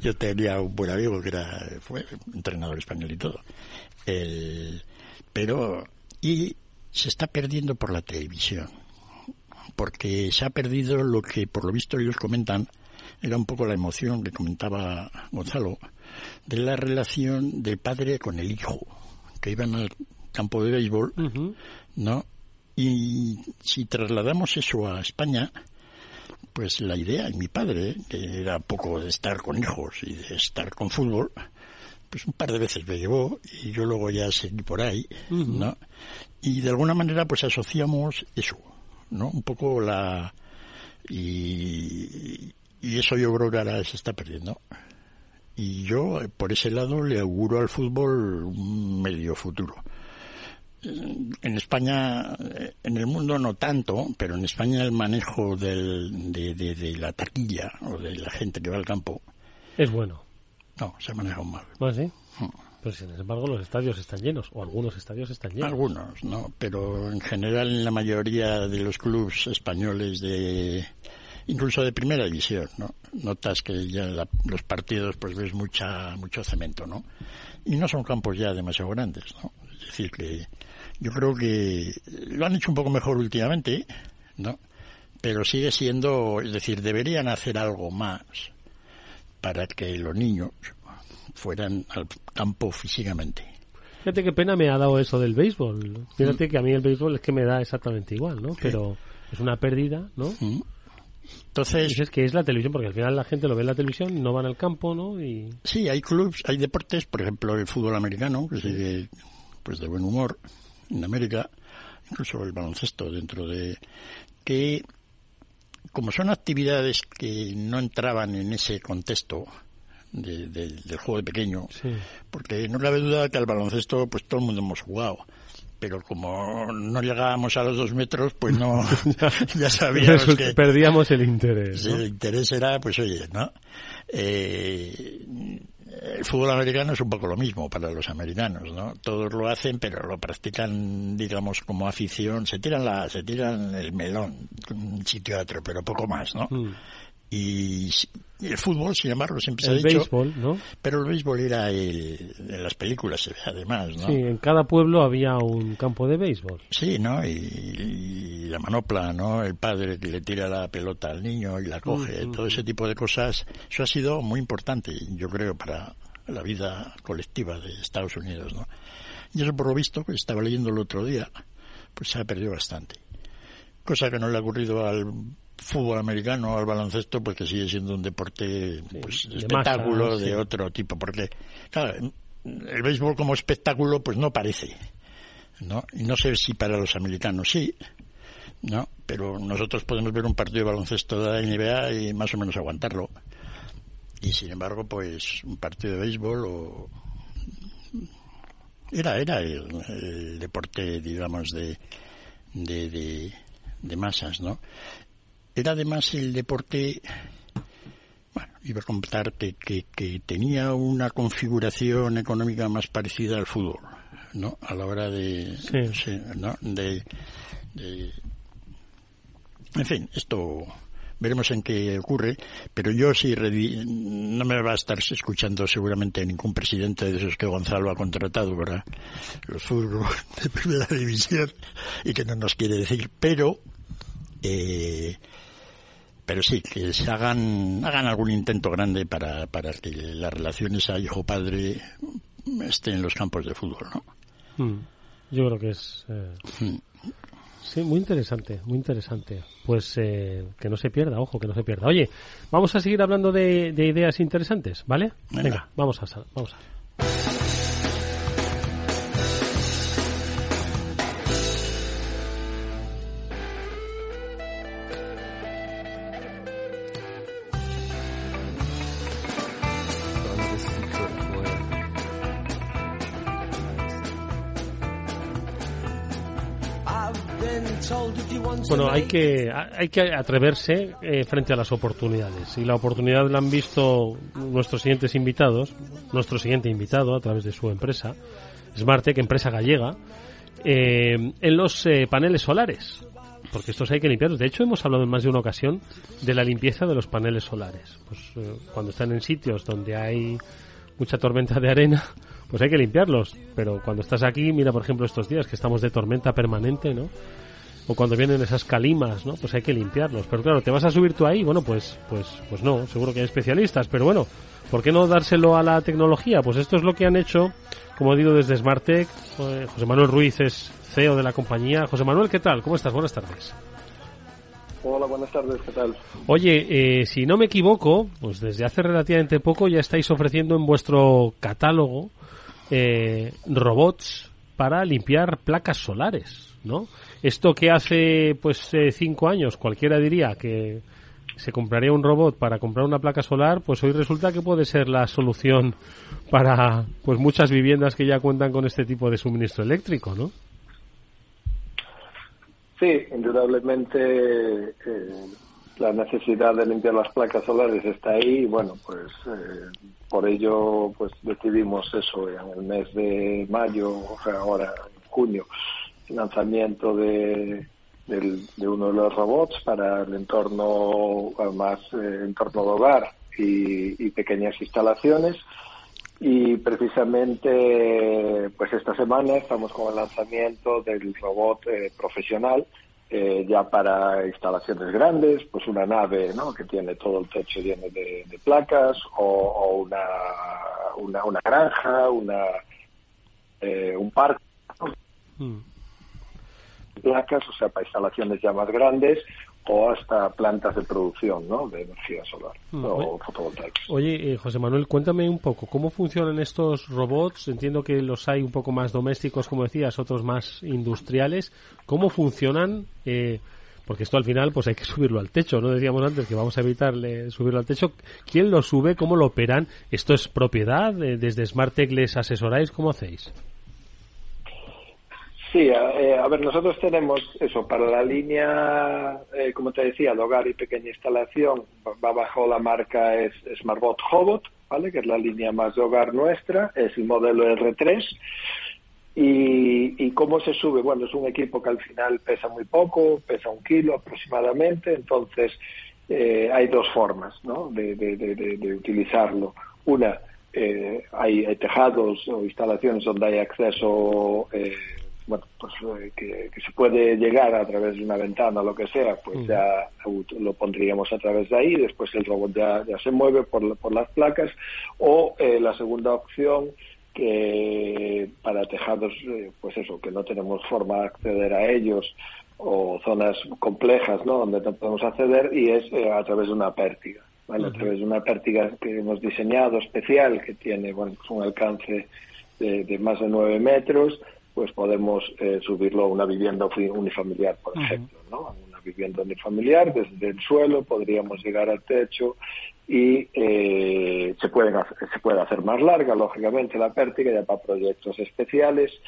Yo tenía un buen amigo que era fue entrenador español y todo. pero y se está perdiendo por la televisión, porque se ha perdido lo que por lo visto ellos comentan era un poco la emoción que comentaba Gonzalo, de la relación del padre con el hijo, que iban al campo de béisbol, ¿no? Y si trasladamos eso a España, pues la idea, en mi padre, que era poco de estar con hijos y de estar con fútbol, pues un par de veces me llevó y yo luego ya seguí por ahí, ¿no? Y de alguna manera pues asociamos eso, ¿no? Un poco la... Y, y eso yo creo que ahora se está perdiendo. Y yo, eh, por ese lado, le auguro al fútbol un medio futuro. En España, eh, en el mundo no tanto, pero en España el manejo del, de, de, de la taquilla o de la gente que va al campo
Es bueno.
no, se maneja mal.
¿Ah, sí? Pero sin embargo los estadios están llenos, o algunos estadios están llenos.
Algunos, ¿no? Pero en general en la mayoría de los clubes españoles de incluso de primera división, ¿no? Notas que ya la- los partidos pues ves mucha mucho cemento, ¿no? Y no son campos ya demasiado grandes, ¿no? Es decir que yo creo que lo han hecho un poco mejor últimamente, ¿no? Pero sigue siendo, es decir, deberían hacer algo más para que los niños fueran al campo físicamente.
Fíjate qué pena me ha dado eso del béisbol. Fíjate que a mí el béisbol es que me da exactamente igual, ¿no? Pero es una pérdida, ¿no?
Entonces...
Es que es la televisión, porque al final la gente lo ve en la televisión, no van al campo, ¿no? Y...
Sí, hay clubs, hay deportes, por ejemplo el fútbol americano, que sigue pues de buen humor en América, incluso el baloncesto dentro de que como son actividades que no entraban en ese contexto de- de- del juego de pequeño, porque no cabe duda que al baloncesto pues todo el mundo hemos jugado. Pero como no llegábamos a los dos metros, pues no, ya sabíamos que
Perdíamos el interés,
el interés era, pues oye, ¿no? Eh, el fútbol americano es un poco lo mismo para los americanos, ¿no? Todos lo hacen, pero lo practican, digamos, como afición. Se tiran la, se tiran el melón un sitio otro, pero poco más, ¿no? Y, el fútbol, sin embargo, siempre se
El
ha dicho.
béisbol, ¿no?
Pero el béisbol era el, en las películas se ve además, ¿no?
Sí, en cada pueblo había un campo de béisbol.
Sí, ¿no? Y, y la manopla, ¿no? El padre que le tira la pelota al niño y la coge, todo ese tipo de cosas. Eso ha sido muy importante, yo creo, para la vida colectiva de Estados Unidos, ¿no? Y eso, por lo visto, que estaba leyendo el otro día, pues se ha perdido bastante. Cosa que no le ha ocurrido al fútbol americano al baloncesto, pues que sigue siendo un deporte, pues, de espectáculo de
sí.
otro tipo, porque, claro, el béisbol como espectáculo, pues no parece. ¿no? Y no sé si para los americanos sí, ¿no? Pero nosotros podemos ver un partido de baloncesto de la NBA y más o menos aguantarlo. Y sin embargo, pues un partido de béisbol o era era el, el deporte, digamos, de, de, de, de masas, ¿no? Era además el deporte bueno, iba a contarte que, que tenía una configuración económica más parecida al fútbol, ¿no? A la hora de, sí, ¿no? de, de- en fin, esto veremos en qué ocurre, pero yo sí no me va a estar escuchando seguramente ningún presidente de esos que Gonzalo ha contratado para los fútbol de primera división y que no nos quiere decir, pero eh, pero sí, que se hagan, hagan algún intento grande para, para que las relaciones a hijo-padre estén en los campos de fútbol, ¿no?
Mm. Yo creo que es... eh, Sí, muy interesante, muy interesante. Pues eh, que no se pierda, ojo, que no se pierda. Oye, vamos a seguir hablando de, de ideas interesantes, ¿vale?
Venga.
Venga, vamos a... Vamos a. Bueno, hay que, hay que atreverse eh, frente a las oportunidades. Y la oportunidad la han visto nuestros siguientes invitados, nuestro siguiente invitado a través de su empresa, Smartec, empresa gallega, eh, en los eh, paneles solares. Porque estos hay que limpiarlos. De hecho, hemos hablado en más de una ocasión de la limpieza de los paneles solares. Pues eh, cuando están en sitios donde hay mucha tormenta de arena, pues hay que limpiarlos. Pero cuando estás aquí, mira por ejemplo estos días que estamos de tormenta permanente, ¿no? O cuando vienen esas calimas, ¿no? Pues hay que limpiarlos. Pero claro, ¿te vas a subir tú ahí? Bueno, pues, pues, pues no, seguro que hay especialistas. Pero bueno, ¿por qué no dárselo a la tecnología? Pues esto es lo que han hecho, como digo, desde Smartec. Eh, José Manuel Ruiz es CEO de la compañía. José Manuel, ¿qué tal? ¿Cómo estás? Buenas tardes.
Hola, buenas tardes, ¿qué tal?
Oye, eh, si no me equivoco, pues desde hace relativamente poco ya estáis ofreciendo en vuestro catálogo eh, robots para limpiar placas solares, ¿no? Esto que hace pues eh, cinco años cualquiera diría que se compraría un robot para comprar una placa solar, pues hoy resulta que puede ser la solución para pues muchas viviendas que ya cuentan con este tipo de suministro eléctrico, ¿no?
Sí, indudablemente eh, la necesidad de limpiar las placas solares está ahí y bueno, pues eh, por ello pues decidimos eso en el mes de mayo, o sea, ahora junio, lanzamiento de, de uno de los robots para el entorno más eh, entorno de hogar y, pequeñas instalaciones y precisamente pues esta semana estamos con el lanzamiento del robot eh, profesional eh, ya para instalaciones grandes, pues una nave ¿no? que tiene todo el techo lleno de, placas o, una, una, una, granja, una, un parque. Mm placas, o sea, para instalaciones ya más grandes o hasta plantas de producción ¿no? de energía solar mm, o fotovoltaica.
Oye, eh, José Manuel, cuéntame un poco, ¿cómo funcionan estos robots? Entiendo que los hay un poco más domésticos, como decías, otros más industriales. ¿Cómo funcionan? Eh, porque esto al final pues hay que subirlo al techo, ¿no? Decíamos antes que vamos a evitarle subirlo al techo. ¿Quién lo sube? ¿Cómo lo operan? ¿Esto es propiedad? Eh, ¿Desde SmartTech les asesoráis? ¿Cómo hacéis?
Sí, eh, a, ver, nosotros tenemos eso, para la línea, eh, como te decía, de hogar y pequeña instalación, va bajo la marca es SmartBot Hobot, ¿vale? Que es la línea más de hogar nuestra, es el modelo R3. Y, cómo se sube? Bueno, es un equipo que al final pesa muy poco, pesa un kilo aproximadamente, entonces eh, hay dos formas ¿no? de, de, utilizarlo. Una, hay, hay, tejados o instalaciones donde hay acceso eh, bueno, pues eh, que, se puede llegar a través de una ventana o lo que sea, pues ya lo pondríamos a través de ahí, después el robot ya, ya se mueve por, por las placas, o eh, la segunda opción que para tejados, eh, pues eso, que no tenemos forma de acceder a ellos, o zonas complejas, ¿no?, donde no podemos acceder, y es a través de una pértiga, ¿vale? A través de una pértiga que hemos diseñado especial, que tiene, bueno, pues un alcance de, de más de nueve metros, pues podemos eh, subirlo a una vivienda unifamiliar, por ejemplo, ¿no? Una vivienda unifamiliar, desde el suelo podríamos llegar al techo y eh, se, pueden se puede hacer más larga, lógicamente, la pértiga ya para proyectos especiales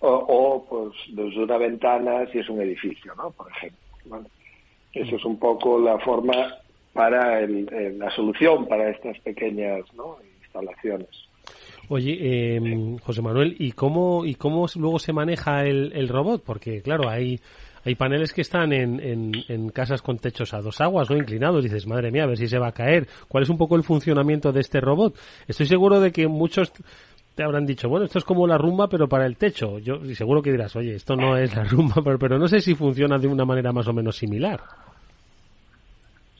o, pues desde una ventana si es un edificio, ¿no? Por ejemplo. ¿vale? Eso es un poco la forma para el, la solución para estas pequeñas ¿no? instalaciones.
Oye, eh, José Manuel, ¿y cómo, ¿y cómo luego se maneja el, el robot? Porque, claro, hay, hay paneles que están en, en, en, casas con techos a dos aguas, ¿no? Inclinados. Dices, madre mía, a ver si se va a caer. ¿Cuál es un poco el funcionamiento de este robot? Estoy seguro de que muchos te habrán dicho, bueno, esto es como la rumba, pero para el techo. Yo seguro que dirás, oye, esto no es la rumba, pero, pero no sé si funciona de una manera más o menos similar.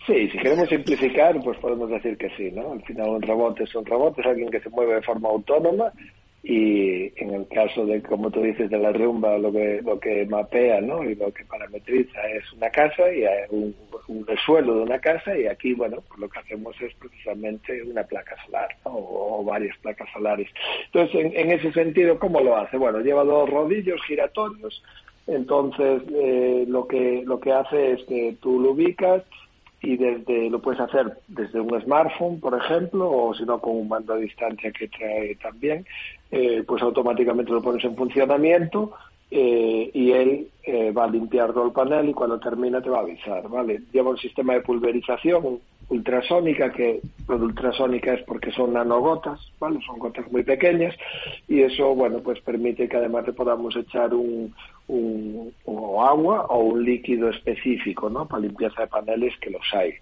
Sí, si queremos simplificar, pues podemos decir que sí, ¿no? Al final un robot es un robot, es alguien que se mueve de forma autónoma y en el caso de, como tú dices, de la rumba, lo que, lo que mapea, ¿no? Y lo que parametriza es una casa y un, un suelo de una casa y aquí, bueno, pues lo que hacemos es precisamente una placa solar o, varias placas solares. Entonces, en, en, ese sentido, ¿cómo lo hace? Bueno, lleva dos rodillos giratorios, entonces eh, lo que lo que hace es que tú lo ubicas y desde lo puedes hacer desde un smartphone, por ejemplo, o si no con un mando a distancia que trae también, eh, pues automáticamente lo pones en funcionamiento eh, y él eh, va a limpiar todo el panel y cuando termina te va a avisar, ¿vale? Lleva un sistema de pulverización ultrasónica, que lo de ultrasónica es porque son nanogotas, ¿vale? Son gotas muy pequeñas y eso, bueno, pues permite que además le podamos echar un, un, agua o un líquido específico, ¿no? Para limpieza de paneles que los hay.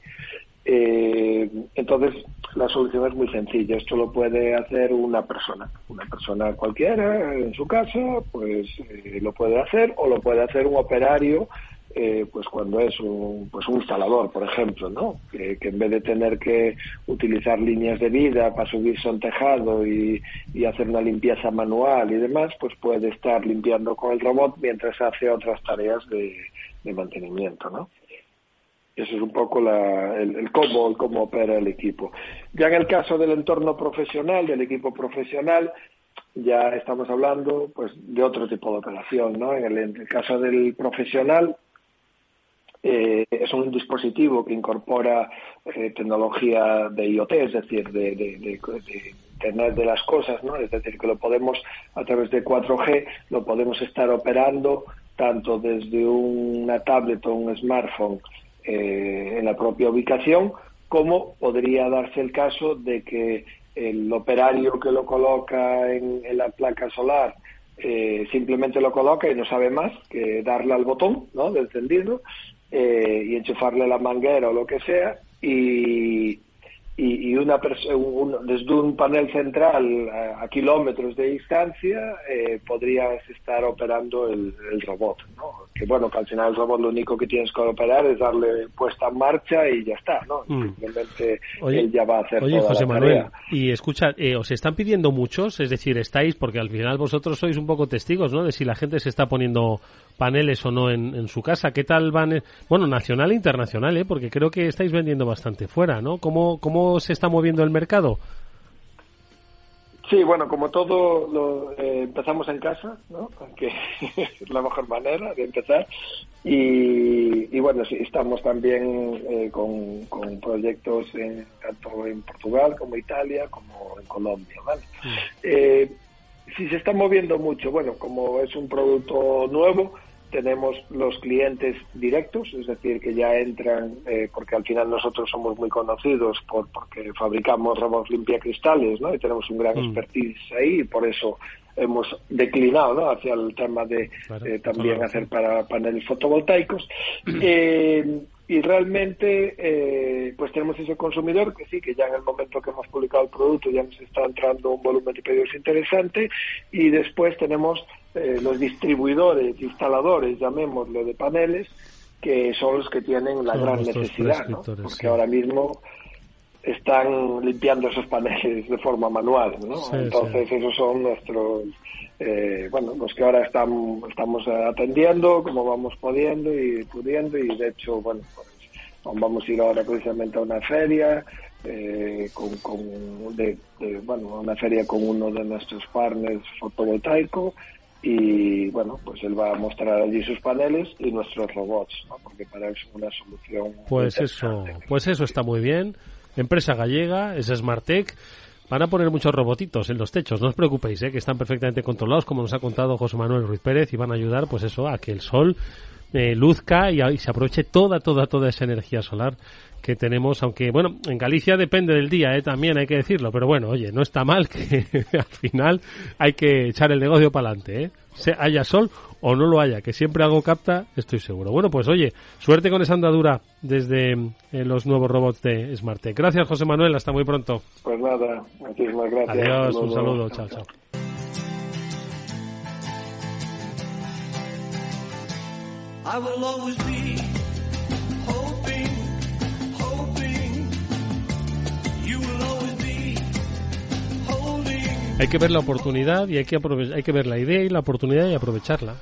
Eh, entonces, la solución es muy sencilla. Esto lo puede hacer una persona, una persona cualquiera en su casa, pues eh, lo puede hacer o lo puede hacer un operario eh, pues cuando es un, pues un instalador, por ejemplo, ¿no? Que, en vez de tener que utilizar líneas de vida para subirse a un tejado y, hacer una limpieza manual y demás, pues puede estar limpiando con el robot mientras hace otras tareas de, mantenimiento, ¿no? Eso es un poco la, el, el, cómo, cómo opera el equipo. Ya en el caso del entorno profesional, del equipo profesional, ya estamos hablando pues de otro tipo de operación, ¿no? En el, en el caso del profesional, eh, es un dispositivo que incorpora eh, tecnología de IoT, es decir, de, de, Internet de las cosas, ¿no? Es decir, que lo podemos, a través de 4G, lo podemos estar operando tanto desde una tablet o un smartphone eh, en la propia ubicación, como podría darse el caso de que el operario que lo coloca en, la placa solar eh, simplemente lo coloca y no sabe más que darle al botón ¿no? de encendido eh, y enchufarle la manguera o lo que sea y, y, una desde un panel central a, kilómetros de distancia eh, podrías estar operando el, robot, ¿no? Que bueno, que al final el robot lo único que tienes que operar es darle puesta en marcha y ya está, ¿no? Mm. Simplemente él ya va a hacer
oye,
José
Manuel, y escucha, eh, ¿os están pidiendo muchos? Es decir, estáis, porque al final vosotros sois un poco testigos, ¿no? De si la gente se está poniendo paneles o no en, su casa. ¿Qué tal van? Bueno, nacional e internacional, ¿eh? Porque creo que estáis vendiendo bastante fuera, ¿no? ¿Cómo, cómo se está moviendo el mercado?
Sí, bueno, como todo, lo, eh, empezamos en casa, ¿no? Que es la mejor manera de empezar. Y, bueno, sí, estamos también eh, con, proyectos en, tanto en Portugal como Italia, como en Colombia, ¿vale? Eh, si se está moviendo mucho, bueno, como es un producto nuevo, tenemos los clientes directos, es decir, que ya entran, eh, porque al final nosotros somos muy conocidos por porque fabricamos robots limpiacristales, ¿no? Y tenemos un gran mm. expertise ahí y por eso hemos declinado ¿no? hacia el tema de eh, también hacer para paneles fotovoltaicos. Eh, y realmente eh, pues tenemos ese consumidor que sí, que ya en el momento que hemos publicado el producto ya nos está entrando un volumen de pedidos interesante y después tenemos eh, los distribuidores, instaladores, llamémoslo, de paneles, que son los que tienen la gran necesidad, ¿no? porque ahora mismo están limpiando esos paneles de forma manual, ¿no? Entonces esos son nuestros, eh, bueno, los que ahora están, estamos atendiendo, como vamos pudiendo y pudiendo y de hecho, bueno, pues vamos a ir ahora precisamente a una feria, eh, con, con de, bueno, una feria con uno de nuestros partners fotovoltaico y bueno, pues él va a mostrar allí sus paneles y nuestros robots, ¿no? porque para él es una solución.
Pues eso, pues eso está muy bien. Empresa gallega, es Smartec. Van a poner muchos robotitos en los techos, no os preocupéis, ¿eh? que están perfectamente controlados, como nos ha contado José Manuel Ruiz Pérez, y van a ayudar, pues eso, a que el sol eh, luzca y, y, se aproveche toda, toda, toda esa energía solar que tenemos, aunque bueno, en Galicia depende del día, ¿eh? también hay que decirlo, pero bueno, oye, no está mal que al final hay que echar el negocio para adelante, ¿eh? Se haya sol o no lo haya, que siempre algo capta, estoy seguro. Bueno, pues oye, suerte con esa andadura desde eh, los nuevos robots de Smartec. Gracias, José Manuel, hasta muy pronto.
Pues nada, muchísimas gracias.
Adiós, un saludo, chao, chao. Hay que ver la oportunidad y hay que, hay que ver la idea y la oportunidad y aprovecharla.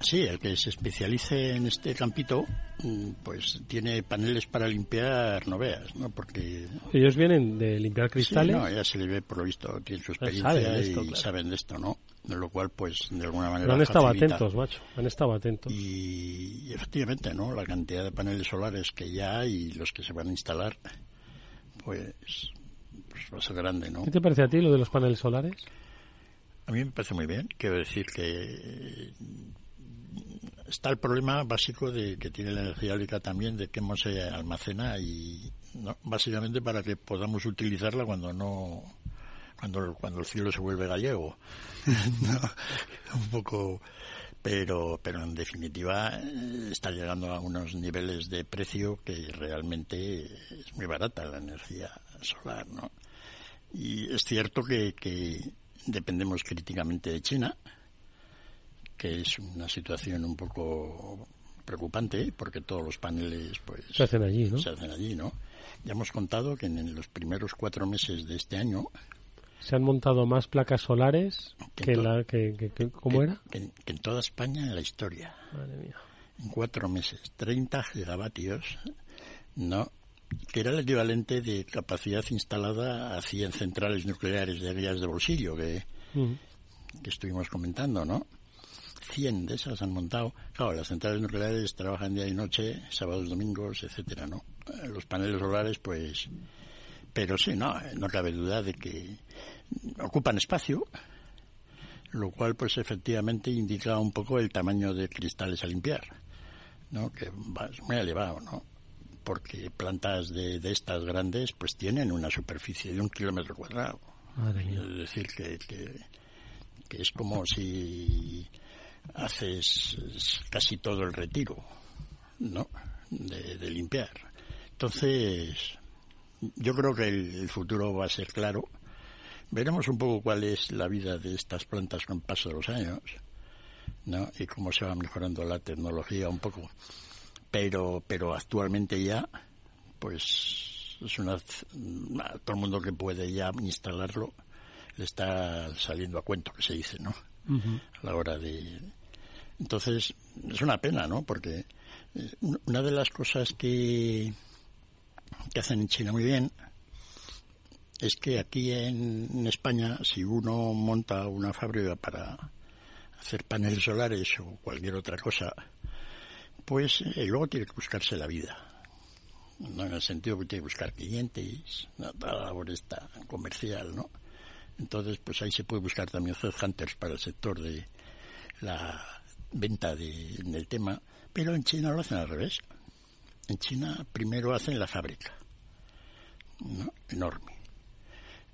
Sí, el que se especialice en este campito, mm, pues tiene paneles para limpiar, no veas, ¿no? Porque...
Ellos vienen de limpiar cristales.
no, ya se les ve por lo visto, tienen su experiencia y saben de esto, ¿no? De lo cual, pues, de alguna manera...
han estado atentos, macho, han estado atentos.
Y, y, efectivamente, ¿no? La cantidad de paneles solares que ya hay y los que se van a instalar, pues va a ser grande, ¿no?
¿Qué te parece a ti lo de los paneles solares?
A mí me parece muy bien. Quiero decir que está el problema básico de que tiene la energía eólica también de cómo se almacena y básicamente para que podamos utilizarla cuando no cuando cuando el cielo se vuelve gallego un poco pero pero en definitiva está llegando a unos niveles de precio que realmente es muy barata la energía solar no y es cierto que, que dependemos críticamente de China, que es una situación un poco preocupante porque todos los paneles pues
se hacen allí, ¿no?
Se hacen allí, ¿no? Ya hemos contado que en los primeros cuatro meses de este año
se han montado más placas solares que, la que, ¿cómo era?
Que, en toda España en la historia. Madre mía. En cuatro meses, 30 gigavatios, no que era el equivalente de capacidad instalada a 100 centrales nucleares de vías de bolsillo que, que estuvimos comentando, ¿no? 100 de esas han montado. Claro, las centrales nucleares trabajan día y noche, sábados, domingos, etcétera, ¿no? Los paneles solares, pues... Pero sí, no, no cabe duda de que ocupan espacio, lo cual, pues efectivamente indica un poco el tamaño de cristales a limpiar, ¿no? Que es muy elevado, ¿no? Porque plantas de, de estas grandes, pues tienen una superficie de un kilómetro cuadrado. Es decir, que, que que es como si haces casi todo el retiro, ¿no? De, limpiar. Entonces, yo creo que el, futuro va a ser claro. Veremos un poco cuál es la vida de estas plantas con el paso de los años, ¿no? Y cómo se va mejorando la tecnología un poco. Pero, pero actualmente ya, pues, es una, todo el mundo que puede ya instalarlo, le está saliendo a cuento, que se dice, ¿no? A la hora de... Entonces, es una pena, ¿no? Porque eh, una de las cosas que, que hacen en China muy bien es que aquí en, España, si uno monta una fábrica para hacer paneles solares o cualquier otra cosa, pues eh, luego tiene que buscarse la vida. ¿no? En el sentido que tiene que buscar clientes, la labor esta comercial, ¿no? Entonces, pues ahí se puede buscar también hunters para el sector de la venta de, del tema. Pero en China lo hacen al revés. En China primero hacen la fábrica. ¿no? Enorme.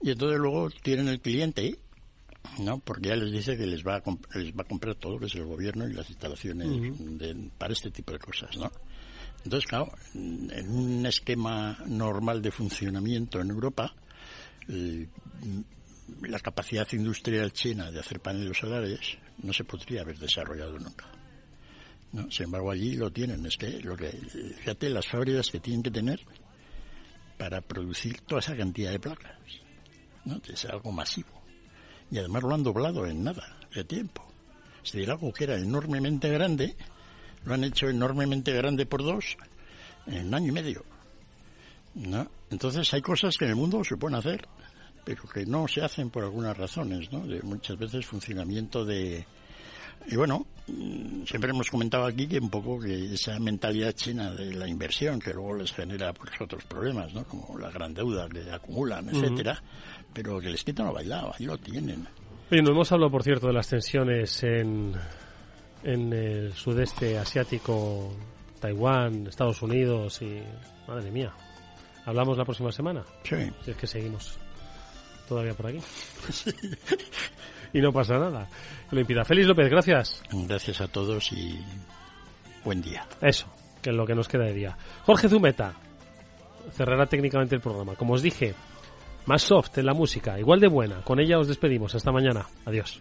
Y entonces luego tienen el cliente, ¿no? Porque ya les dice que les va a, les va a comprar todo, que es el gobierno y las instalaciones para este tipo de cosas, ¿no? Entonces, claro, en un esquema normal de funcionamiento en Europa, eh, la capacidad industrial china de hacer paneles solares no se podría haber desarrollado nunca. ¿No? Sin embargo, allí lo tienen. Es que, lo que, fíjate, las fábricas que tienen que tener para producir toda esa cantidad de placas. ¿no? Es algo masivo. Y además lo han doblado en nada, de tiempo. Es decir, algo que era enormemente grande, lo han hecho enormemente grande por dos en un año y medio. ¿no? Entonces hay cosas que en el mundo se pueden hacer pero que no se hacen por algunas razones, ¿no? De muchas veces funcionamiento de... Y bueno, siempre hemos comentado aquí que un poco que esa mentalidad china de la inversión que luego les genera pues otros problemas, ¿no? Como la gran deuda que acumulan, etcétera, pero que les quitan lo bailado, ahí lo tienen.
Oye, no hemos hablado, por cierto, de las tensiones en, en el sudeste asiático, Taiwán, Estados Unidos y... Madre mía. ¿Hablamos la próxima semana?
Sí.
Si es que seguimos todavía por aquí. y no pasa nada. Lo impida. Félix López, gracias.
Gracias a todos y buen día.
Eso, que es lo que nos queda de día. Jorge Zumeta cerrará técnicamente el programa. Como os dije, más soft en la música, igual de buena. Con ella os despedimos. Hasta mañana. Adiós.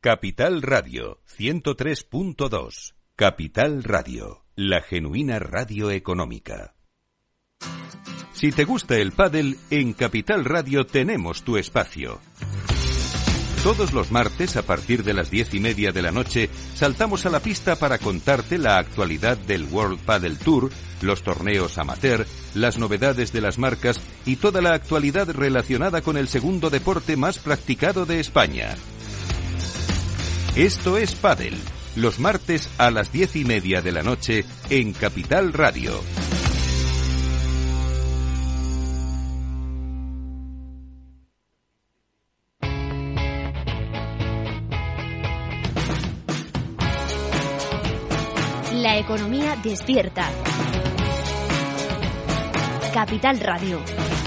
Capital Radio 103.2. Capital Radio, la genuina radio económica. Si te gusta el pádel, en Capital Radio tenemos tu espacio. Todos los martes, a partir de las diez y media de la noche, saltamos a la pista para contarte la actualidad del World Padel Tour, los torneos amateur, las novedades de las marcas y toda la actualidad relacionada con el segundo deporte más practicado de España. Esto es Padel, los martes a las diez y media de la noche en Capital Radio.
La economía despierta. Capital Radio.